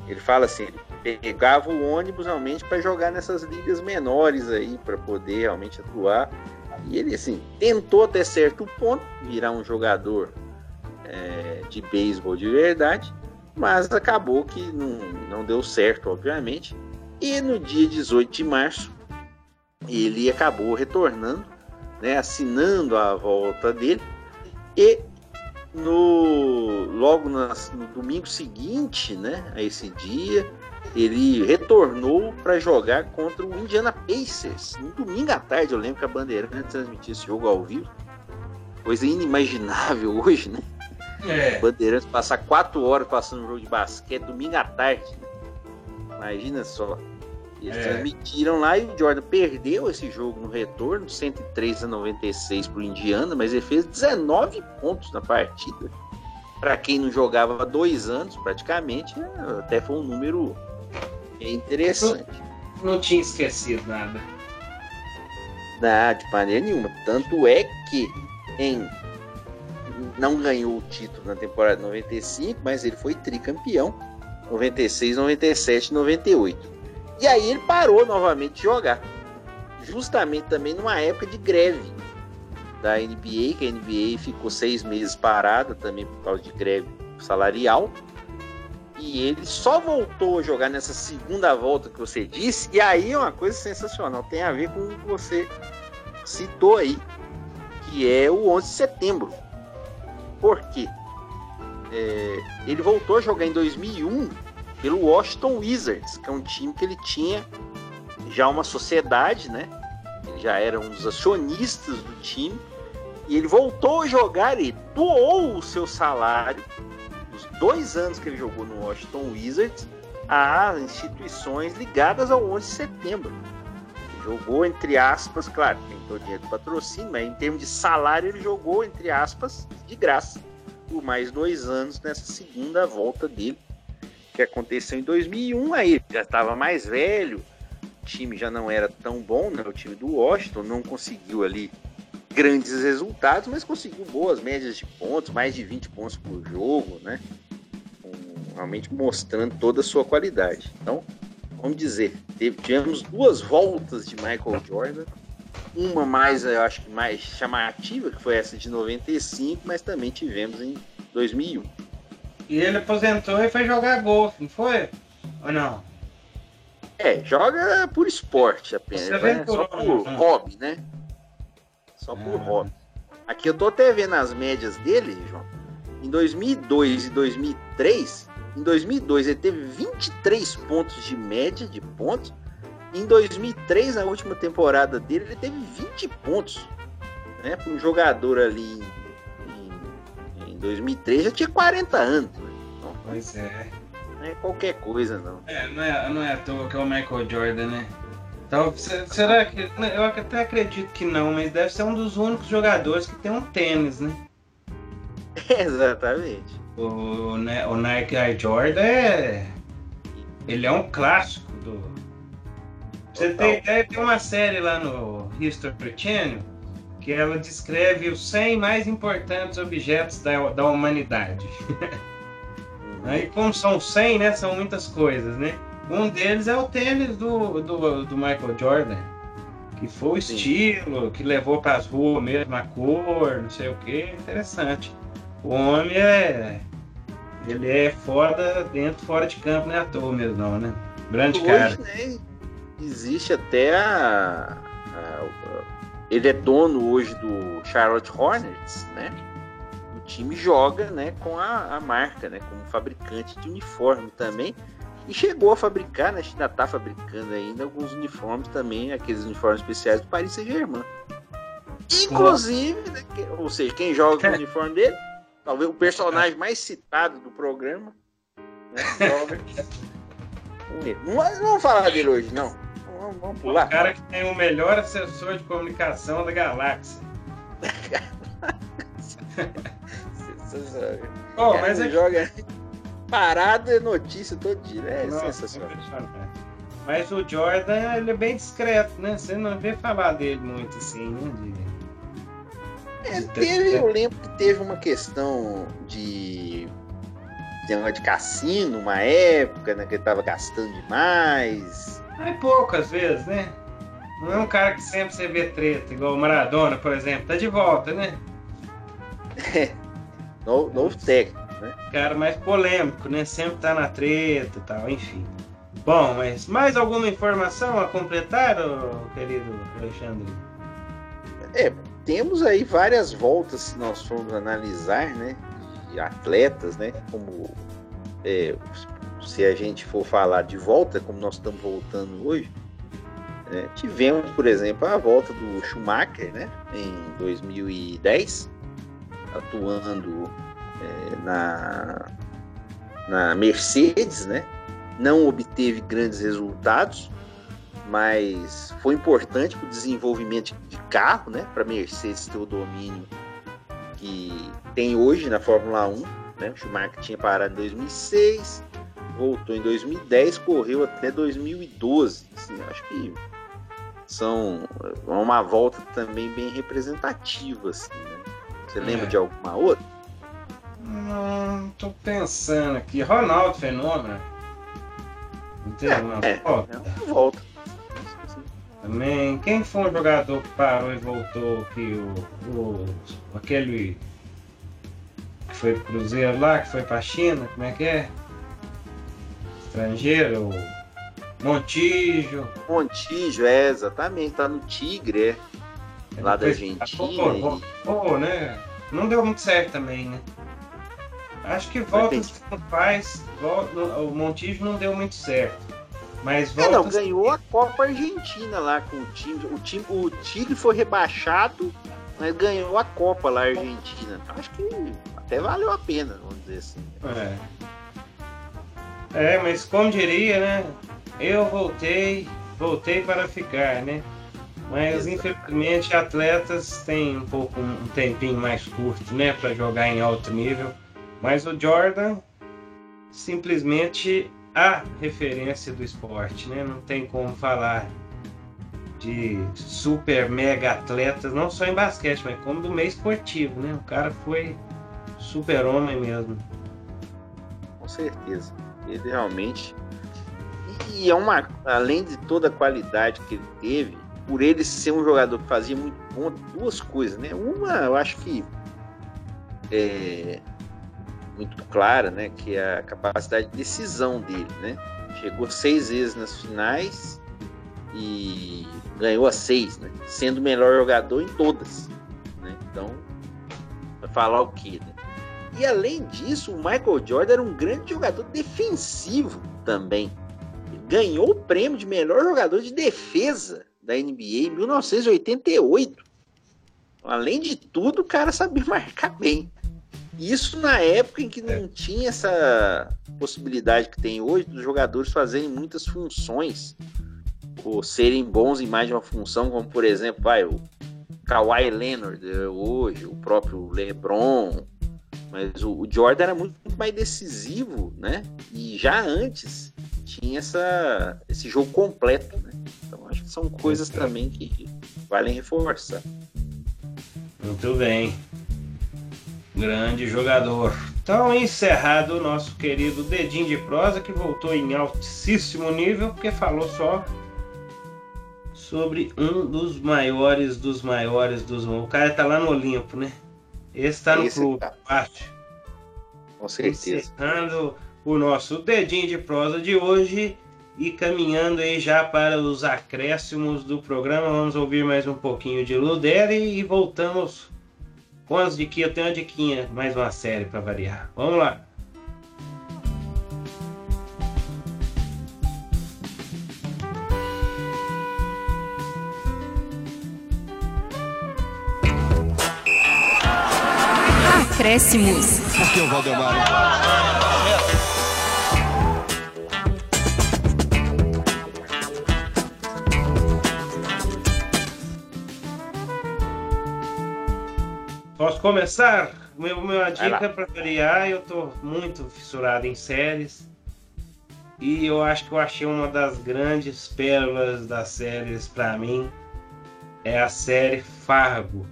Ele fala assim, ele pegava o ônibus realmente para jogar nessas ligas menores aí, para poder realmente atuar. E ele assim tentou até certo ponto virar um jogador é, de beisebol de verdade, mas acabou que não, não deu certo, obviamente. E no dia 18 de março ele acabou retornando né, assinando a volta dele. E no logo no domingo seguinte, né, a esse dia, ele retornou para jogar contra o Indiana Pacers. No domingo à tarde, eu lembro que a Bandeirante transmitiu esse jogo ao vivo. Coisa inimaginável hoje, né? É. Bandeirantes passar quatro horas passando um jogo de basquete domingo à tarde. Imagina só. Eles é. transmitiram lá e o Jordan perdeu esse jogo no retorno, 103 a 96 para o Indiana, mas ele fez 19 pontos na partida. Para quem não jogava há dois anos, praticamente, até foi um número interessante. Não, não tinha esquecido nada. Nada, de maneira nenhuma. Tanto é que em não ganhou o título na temporada 95, mas ele foi tricampeão 96, 97, 98. E aí ele parou novamente de jogar. Justamente também numa época de greve da NBA, que a NBA ficou seis meses parada também por causa de greve salarial. E ele só voltou a jogar nessa segunda volta que você disse. E aí é uma coisa sensacional. Tem a ver com o que você citou aí, que é o 11 de setembro. Por quê? É, ele voltou a jogar em 2001 pelo Washington Wizards, que é um time que ele tinha já uma sociedade, né? Ele já era um dos acionistas do time e ele voltou a jogar e doou o seu salário, os dois anos que ele jogou no Washington Wizards, a instituições ligadas ao 11 de setembro. Jogou entre aspas, claro, tem todo dinheiro do patrocínio, mas em termos de salário ele jogou entre aspas de graça por mais dois anos nessa segunda volta dele que aconteceu em 2001, aí já estava mais velho, o time já não era tão bom, né? O time do Washington não conseguiu ali grandes resultados, mas conseguiu boas médias de pontos, mais de 20 pontos por jogo, né? Realmente mostrando toda a sua qualidade. Então, vamos dizer, tivemos duas voltas de Michael Jordan, uma mais, eu acho que mais chamativa, que foi essa de 95, mas também tivemos em 2001. E ele aposentou e foi jogar golfe, não foi? Ou não? É, joga por esporte apenas. Né? Só por né? hobby, né? Só por ah. hobby. Aqui eu tô até vendo as médias dele, João. Em 2002 e 2003, em 2002 ele teve 23 pontos de média de pontos. Em 2003, na última temporada dele, ele teve 20 pontos. Né? Para um jogador ali 2003 já tinha 40 anos. Né? Então, pois é. Não é qualquer coisa, não. É, não é, não é à toa que é o Michael Jordan, né? Então, será que. Né, eu até acredito que não, mas deve ser um dos únicos jogadores que tem um tênis, né? Exatamente. O, né, o Nike Air Jordan é. Ele é um clássico do. Você tem ideia, tem uma série lá no History Channel que ela descreve os 100 mais importantes objetos da, da humanidade. Aí, como são 100, né, são muitas coisas, né? Um deles é o tênis do, do, do Michael Jordan, que foi o Sim. estilo, que levou para as ruas mesmo a cor, não sei o que, interessante. O homem é. Ele é foda dentro, fora de campo, não é à toa mesmo, não, né? Grande Hoje, cara. Né, existe até a, a, ele é dono hoje do Charlotte Hornets, né? O time joga, né, com a, a marca, né, como fabricante de uniforme também. E chegou a fabricar, né, ainda está fabricando ainda alguns uniformes também, aqueles uniformes especiais do Paris Saint-Germain. Inclusive, né, que, ou seja, quem joga com o uniforme dele, talvez o personagem mais citado do programa, né. Não, vamos falar dele hoje, não vamos, vamos pular. O cara que tem o melhor assessor de comunicação da galáxia. oh, mas é... joga parada notícia todo dia, né? É sensacional. Mas o Jordan, ele é bem discreto, né? Você não vê falar dele muito assim, né? É, teve, eu lembro que teve uma questão de de, de cassino, uma época, né, que ele tava gastando demais. É pouco às vezes, né? Não é um cara que sempre você vê treta, igual o Maradona, por exemplo. Tá de volta, né? É. novo, novo técnico, né? Cara mais polêmico, né? Sempre tá na treta e tal, enfim. Bom, mas mais alguma informação a completar, querido Alexandre? É, temos aí várias voltas, se nós formos analisar, né? De atletas, né? Como é, se a gente for falar de volta, como nós estamos voltando hoje, né, tivemos, por exemplo, a volta do Schumacher né, em 2010, atuando é, na, na Mercedes, né? Não obteve grandes resultados, mas foi importante para o desenvolvimento de carro, né? Para a Mercedes ter o domínio que tem hoje na Fórmula 1. Né? O Schumacher tinha parado em 2006, voltou em 2010, correu até 2012. Assim, acho que são uma volta também bem representativa. Assim, né? Você lembra é. de alguma outra? Não, tô pensando aqui. Ronaldo Fenômeno. Não é, uma é, volta. É uma volta. Também, quem foi um jogador que parou e voltou que o, o aquele que foi pro Cruzeiro lá, que foi pra China, como é que é? Estrangeiro, Montijo. Montijo, é, exatamente, tá no Tigre, é. é lá da Argentina. Pô, pô, né? Não deu muito certo também, né? Acho que volta os faz. Volta, o Montijo não deu muito certo. Mas volta. É, não, ganhou a Copa Argentina lá com o time. O time, o Tigre foi rebaixado, mas ganhou a Copa lá Argentina. Acho que até valeu a pena, vamos dizer assim. É. É, mas como diria, né? Eu voltei, voltei para ficar, né? Mas infelizmente atletas têm um pouco um tempinho mais curto, né, para jogar em alto nível. Mas o Jordan simplesmente a referência do esporte, né? Não tem como falar de super mega atletas, não só em basquete, mas como do meio esportivo, né? O cara foi super homem mesmo. Com certeza. Ele realmente e é uma além de toda a qualidade que ele teve, por ele ser um jogador que fazia muito bom, duas coisas, né? Uma, eu acho que é muito clara, né? Que é a capacidade de decisão dele, né? Chegou seis vezes nas finais e ganhou as seis, né? Sendo o melhor jogador em todas, né? Então, vai falar o quê, né? E além disso, o Michael Jordan era um grande jogador defensivo também. Ganhou o prêmio de melhor jogador de defesa da NBA em 1988. Além de tudo, o cara sabia marcar bem. Isso na época em que não é. tinha essa possibilidade que tem hoje dos jogadores fazerem muitas funções ou serem bons em mais de uma função, como por exemplo, vai, o Kawhi Leonard hoje, o próprio LeBron, mas o, o Jordan era muito, muito, mais decisivo, né? E já antes tinha essa, esse jogo completo, né? Então acho que são coisas também que valem reforçar. Muito bem. Grande jogador. Então, encerrado o nosso querido Dedinho de Prosa, que voltou em altíssimo nível, porque falou só sobre um dos maiores dos maiores dos. O cara tá lá no Olimpo, né? Esse tá no Esse clube, tá. acho. Com certeza. Encerrando o nosso Dedinho de Prosa de hoje e caminhando aí já para os acréscimos do programa. Vamos ouvir mais um pouquinho de Luderi e voltamos com as diquinhas. Eu tenho uma diquinha, mais uma série para variar. Vamos lá. Acréscimos. Aqui é o Valdemar. Posso começar? Meu, minha dica para variar, eu tô muito fissurado em séries. E eu acho que eu achei uma das grandes pérolas das séries para mim é a série Fargo,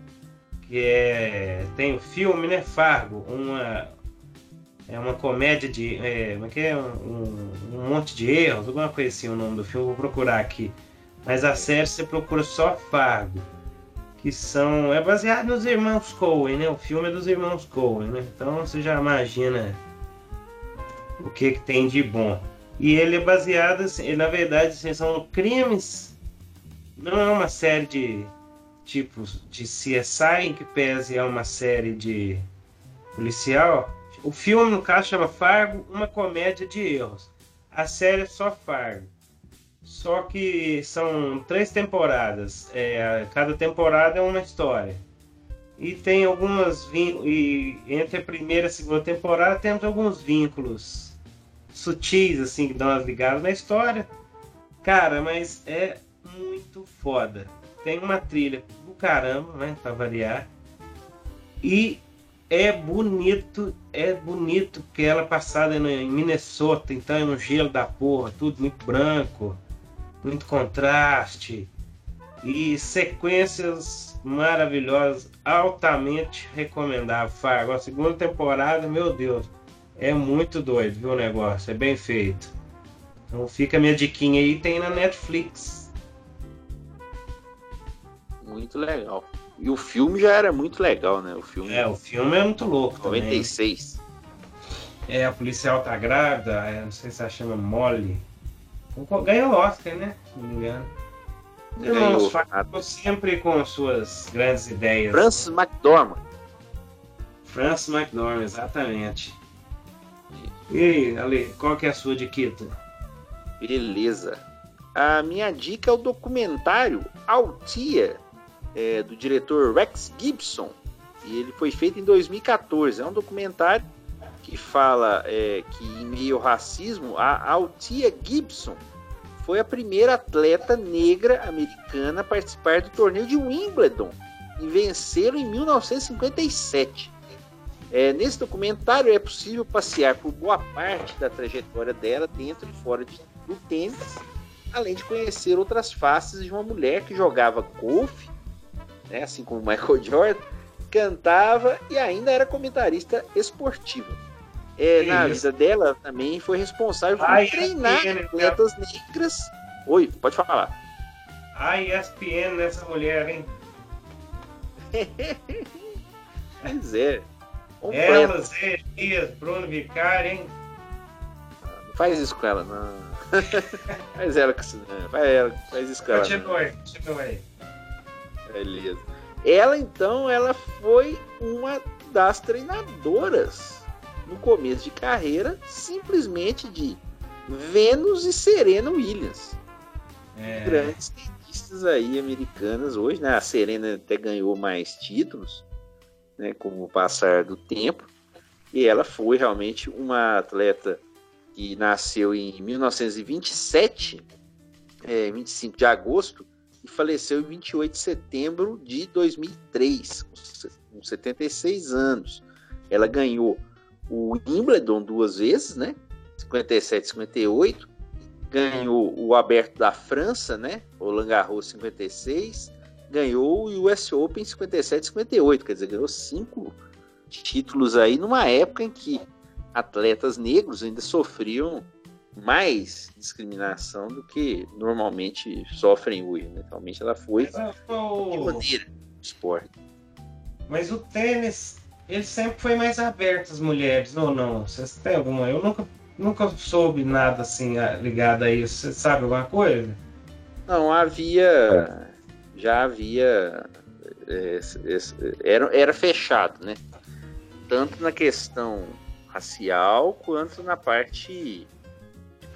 que é tem o filme, né, Fargo, uma é uma comédia de é, como é que é um, um, monte de erros, alguma coisa assim o nome do filme, vou procurar aqui. Mas a série você procura só Fargo que são. É baseado nos irmãos Coen, né? O filme é dos irmãos Coen, né? Então você já imagina o que, que tem de bom. E ele é baseado, assim, na verdade, assim, são crimes. Não é uma série de tipos de CSI em que pese é uma série de policial. O filme, no caso, chama Fargo, uma comédia de erros. A série é só Fargo. Só que são três temporadas. É, cada temporada é uma história. E tem algumas e entre a primeira e a segunda temporada temos alguns vínculos sutis, assim, que dão umas ligadas na história. Cara, mas é muito foda. Tem uma trilha do caramba, né? Pra variar. E é bonito, é bonito que ela é passada em Minnesota, então é no gelo da porra, tudo muito branco, muito contraste e sequências maravilhosas, altamente recomendável. Fargo, a segunda temporada, meu Deus, é muito doido, viu o negócio, é bem feito. Então fica a minha diquinha aí, tem na Netflix. Muito legal. E o filme já era muito legal, né? O filme. É, o filme é muito louco 96. Também. É, a policial tá grávida, é, não sei se ela chama Molly. Ganhou o Oscar, né? Se não me engano. Irmãos Fargo sempre com suas grandes ideias. Francis McDormand. Francis McDormand, exatamente. E aí, Ale, qual que é a sua diquita? Beleza. A minha dica é o documentário Altia, é, do diretor Rex Gibson. E ele foi feito em 2014. É um documentário que fala é, que em meio ao racismo, a Altia Gibson foi a primeira atleta negra americana a participar do torneio de Wimbledon e venceram em 1957. É, nesse documentário é possível passear por boa parte da trajetória dela dentro e fora de, do tênis, além de conhecer outras faces de uma mulher que jogava golfe né, assim como Michael Jordan, cantava e ainda era comentarista esportiva. É, na vida dela também foi responsável por treinar ESPN, atletas negras. Oi, pode falar. A ESPN nessa mulher, hein? pois é. Ela, Zé Dias, Bruno Vicari, hein? Não faz isso com ela, não. faz ela com isso, não. Faz, ela, faz isso com ela. Continue, continue. Beleza. Ela então, ela foi uma das treinadoras no começo de carreira, simplesmente de Venus e Serena Williams. É. Grandes tenistas aí americanas hoje, né? A Serena até ganhou mais títulos, né? Com o passar do tempo. E ela foi realmente uma atleta que nasceu em 1927, é, 25 de agosto, e faleceu em 28 de setembro de 2003, com 76 anos. Ela ganhou o Wimbledon duas vezes, né? 57 e 58. Ganhou o Aberto da França, né? Roland Garros 56. Ganhou o US Open 57 e 58. Quer dizer, ganhou cinco títulos aí numa época em que atletas negros ainda sofriam mais discriminação do que normalmente sofrem hoje. Né? Realmente ela foi pioneira no esporte. Mas o tênis, ele sempre foi mais aberto às mulheres, ou não? Vocês têm alguma? Eu nunca, nunca soube nada assim ligado a isso. Você sabe alguma coisa? Não, havia. Já havia. É, era, era fechado, né? Tanto na questão racial quanto na parte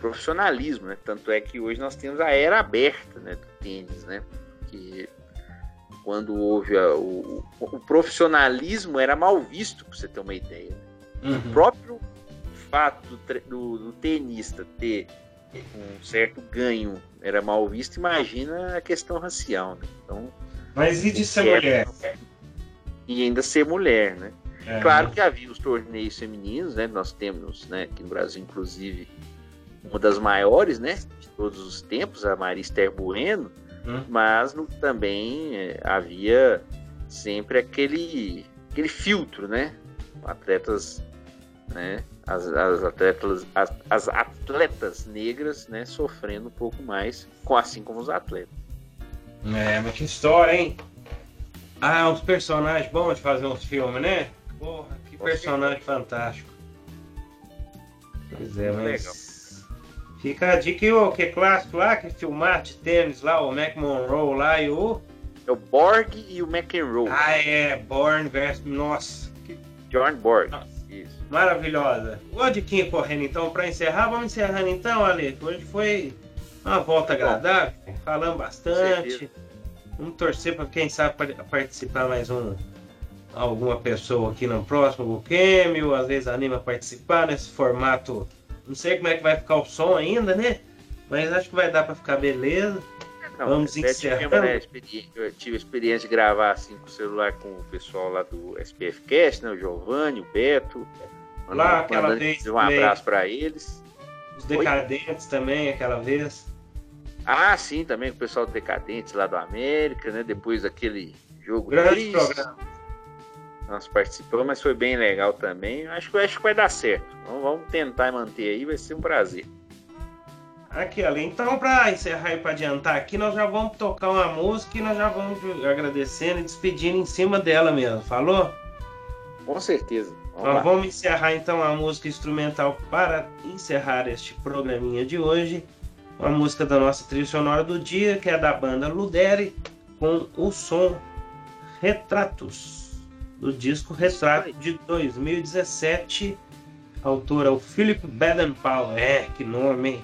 profissionalismo, né? Tanto é que hoje nós temos a era aberta né, do tênis, né? Que quando houve a, o, o, profissionalismo era mal visto, para você ter uma ideia. Uhum. O próprio fato do, do, do, tenista ter um certo ganho era mal visto, imagina a questão racial, né? Então, Mas e de ser é, mulher? E ainda ser mulher, né? É, claro que havia os torneios femininos, né? Nós temos, né, aqui no Brasil, inclusive, uma das maiores, né, de todos os tempos, a Marista Bueno, hum. mas no, também é, havia sempre aquele, aquele filtro, né, atletas, né, as, as atletas, as, as, atletas negras, né, sofrendo um pouco mais, com assim como os atletas. É, mas que história, hein? Ah, uns personagens bons de fazer uns filmes, né? Porra, que personagem fantástico. Pois é, mas... Legal. Fica a dica e o que clássico lá, que filmar de tênis lá, o Mac Monroe lá e o. É o Borg e o McEnroe. Ah, é, Born versus. Nossa. Que... John Borg. Isso. Maravilhosa. O diquinha correndo então, para encerrar, vamos encerrando então, Ale. Hoje foi uma volta agradável, falamos bastante. Vamos torcer para quem sabe participar mais um alguma pessoa aqui no próximo ou às vezes anima a participar nesse formato. Não sei como é que vai ficar o som ainda, né? Mas acho que vai dar para ficar beleza. Não, Vamos encerrando. Né, eu tive a experiência de gravar assim com o celular com o pessoal lá do SPF Cast, né? O Giovanni, o Beto. Lá, aquela vez. Um abraço para eles. Os Decadentes Oi? também, aquela vez. Ah, sim, também com o pessoal do Decadentes lá do América, né? Depois daquele jogo. Grande programa. Nós participamos, mas foi bem legal também. Acho que, acho que vai dar certo. Vamos, vamos tentar manter aí, vai ser um prazer. Aqui, ali. Então, para encerrar e para adiantar aqui, nós já vamos tocar uma música e nós já vamos agradecendo e despedindo em cima dela mesmo. Falou? Com certeza. Vamos, nós vamos encerrar então a música instrumental para encerrar este programinha de hoje. Uma música da nossa trilha sonora do dia, que é da banda Ludere, com o som Retratos, do disco Retrato de 2017. Autor é o Philip Baden-Powell. É, que nome, hein?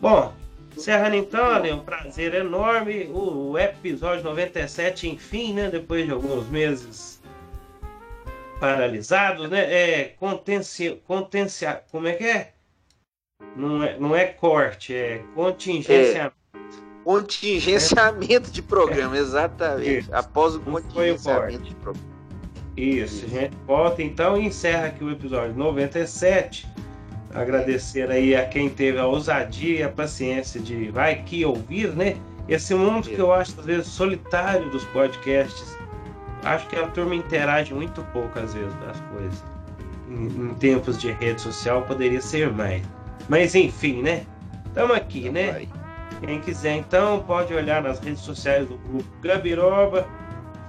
Bom, encerrando então, Ale, um prazer enorme. O episódio 97, enfim, né? Depois de alguns meses paralisados, né? É contenci... contencia... Como é que é? Não é, não é corte, é contingenciamento. É, contingenciamento de programa, exatamente. Isso. Após o contingenciamento de programa. Isso, a gente volta então e encerra aqui o episódio 97 agradecer aí a quem teve a ousadia e a paciência de vai que ouvir, né? Esse mundo que eu acho às vezes solitário dos podcasts. Acho que a turma interage muito pouco às vezes das coisas. Em, em tempos de rede social poderia ser mais. Mas enfim, né? Estamos aqui, né? Quem quiser então pode olhar nas redes sociais do grupo Gabiroba,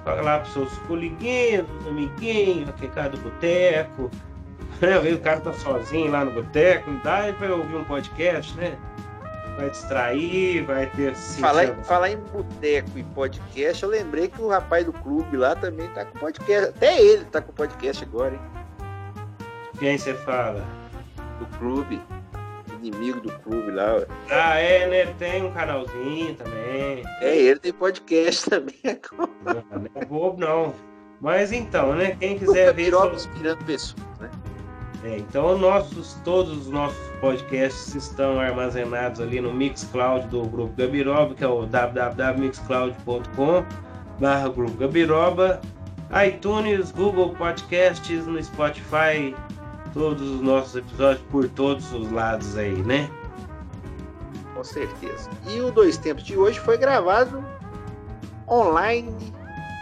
falar para seus coleguinhas, amiguinhos, aqui é do boteco, né? O cara tá sozinho lá no boteco, dá vai ouvir um podcast, né? Vai distrair, vai ter. Falar, em, falar em boteco e podcast, eu lembrei que o rapaz do clube lá também tá com podcast. Até ele tá com podcast agora, hein? Quem você fala? Do clube. Inimigo do clube lá. Ah, é, né? Tem um canalzinho também. É, ele tem podcast também agora. Não, não é bobo, não. Mas então, né? Quem quiser ver. Inspirando pessoas, né? É, então nossos, todos os nossos podcasts estão armazenados ali no Mixcloud do Grupo Gabiroba, que é o www.mixcloud.com barra Grupo Gabiroba, iTunes, Google Podcasts, no Spotify, todos os nossos episódios por todos os lados aí, né? Com certeza. E o Dois Tempos de hoje foi gravado online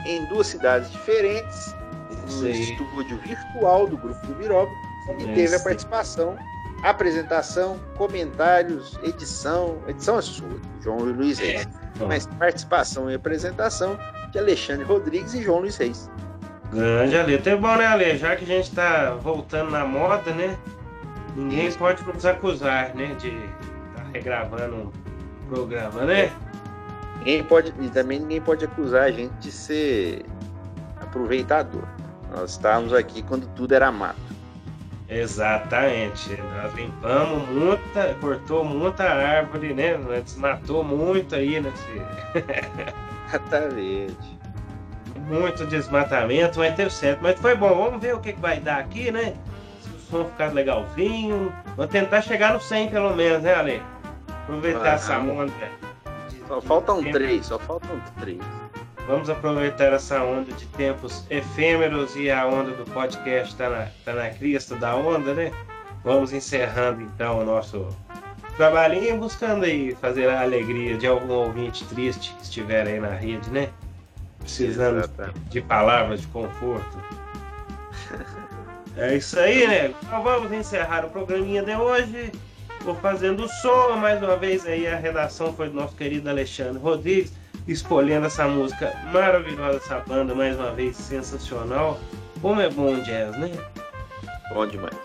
em duas cidades diferentes, no estúdio virtual do Grupo Gabiroba e teve a participação, apresentação, comentários, edição, edição é sua, João Luiz Reis, é. mas participação e apresentação de Alexandre Rodrigues e João Luiz Reis. Grande Ale, até bom né Ale, já que a gente está voltando na moda, né? Ninguém pode nos acusar, né, de estar tá regravando um programa, né? Ninguém pode, e também ninguém pode acusar a gente de ser aproveitador. Nós estávamos aqui quando tudo era mato. Exatamente. Nós limpamos muita, cortou muita árvore, né? Desmatou muito aí nesse. Exatamente. Muito desmatamento, mas deu certo. Mas foi bom, vamos ver o que, que vai dar aqui, né? Se o som ficar legalzinho. Vou tentar chegar no 100 pelo menos, né, Ale? Aproveitar ah, essa onda. Só faltam três, só faltam três. Vamos aproveitar essa onda de tempos efêmeros e a onda do podcast está na, tá na crista da onda, né? Vamos encerrando então o nosso trabalhinho, buscando aí fazer a alegria de algum ouvinte triste que estiver aí na rede, né? Precisando Exatamente. de palavras de conforto. É isso aí, né? Então vamos encerrar o programinha de hoje. Vou fazendo o som, mais uma vez aí a redação foi do nosso querido Alexandre Rodrigues escolhendo essa música maravilhosa, essa banda, mais uma vez sensacional. Como é bom jazz, né? Bom demais.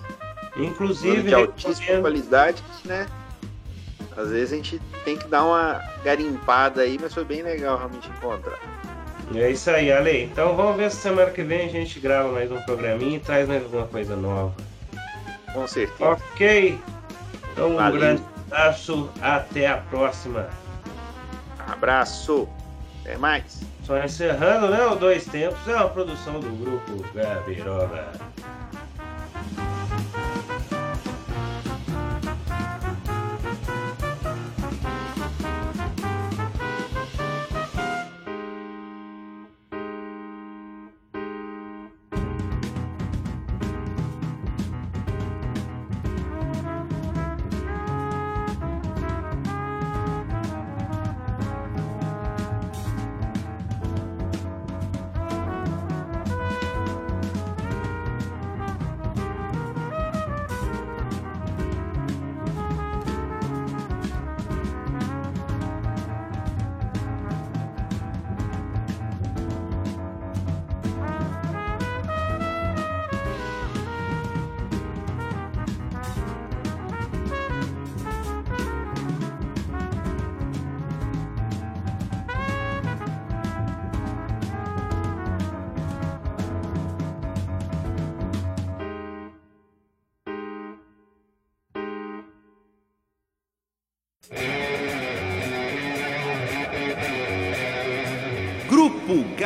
Inclusive. De altíssima qualidade, né? Às vezes a gente tem que dar uma garimpada aí, mas foi bem legal realmente encontrar. É isso aí, Ale. Então vamos ver se semana que vem a gente grava mais um programinha e traz mais alguma coisa nova. Com certeza. Ok. Então um Valeu. grande abraço. Até a próxima. Abraço. Até mais. Só encerrando, né? O Dois Tempos é uma produção do grupo Gabiroba.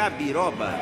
Gabiroba.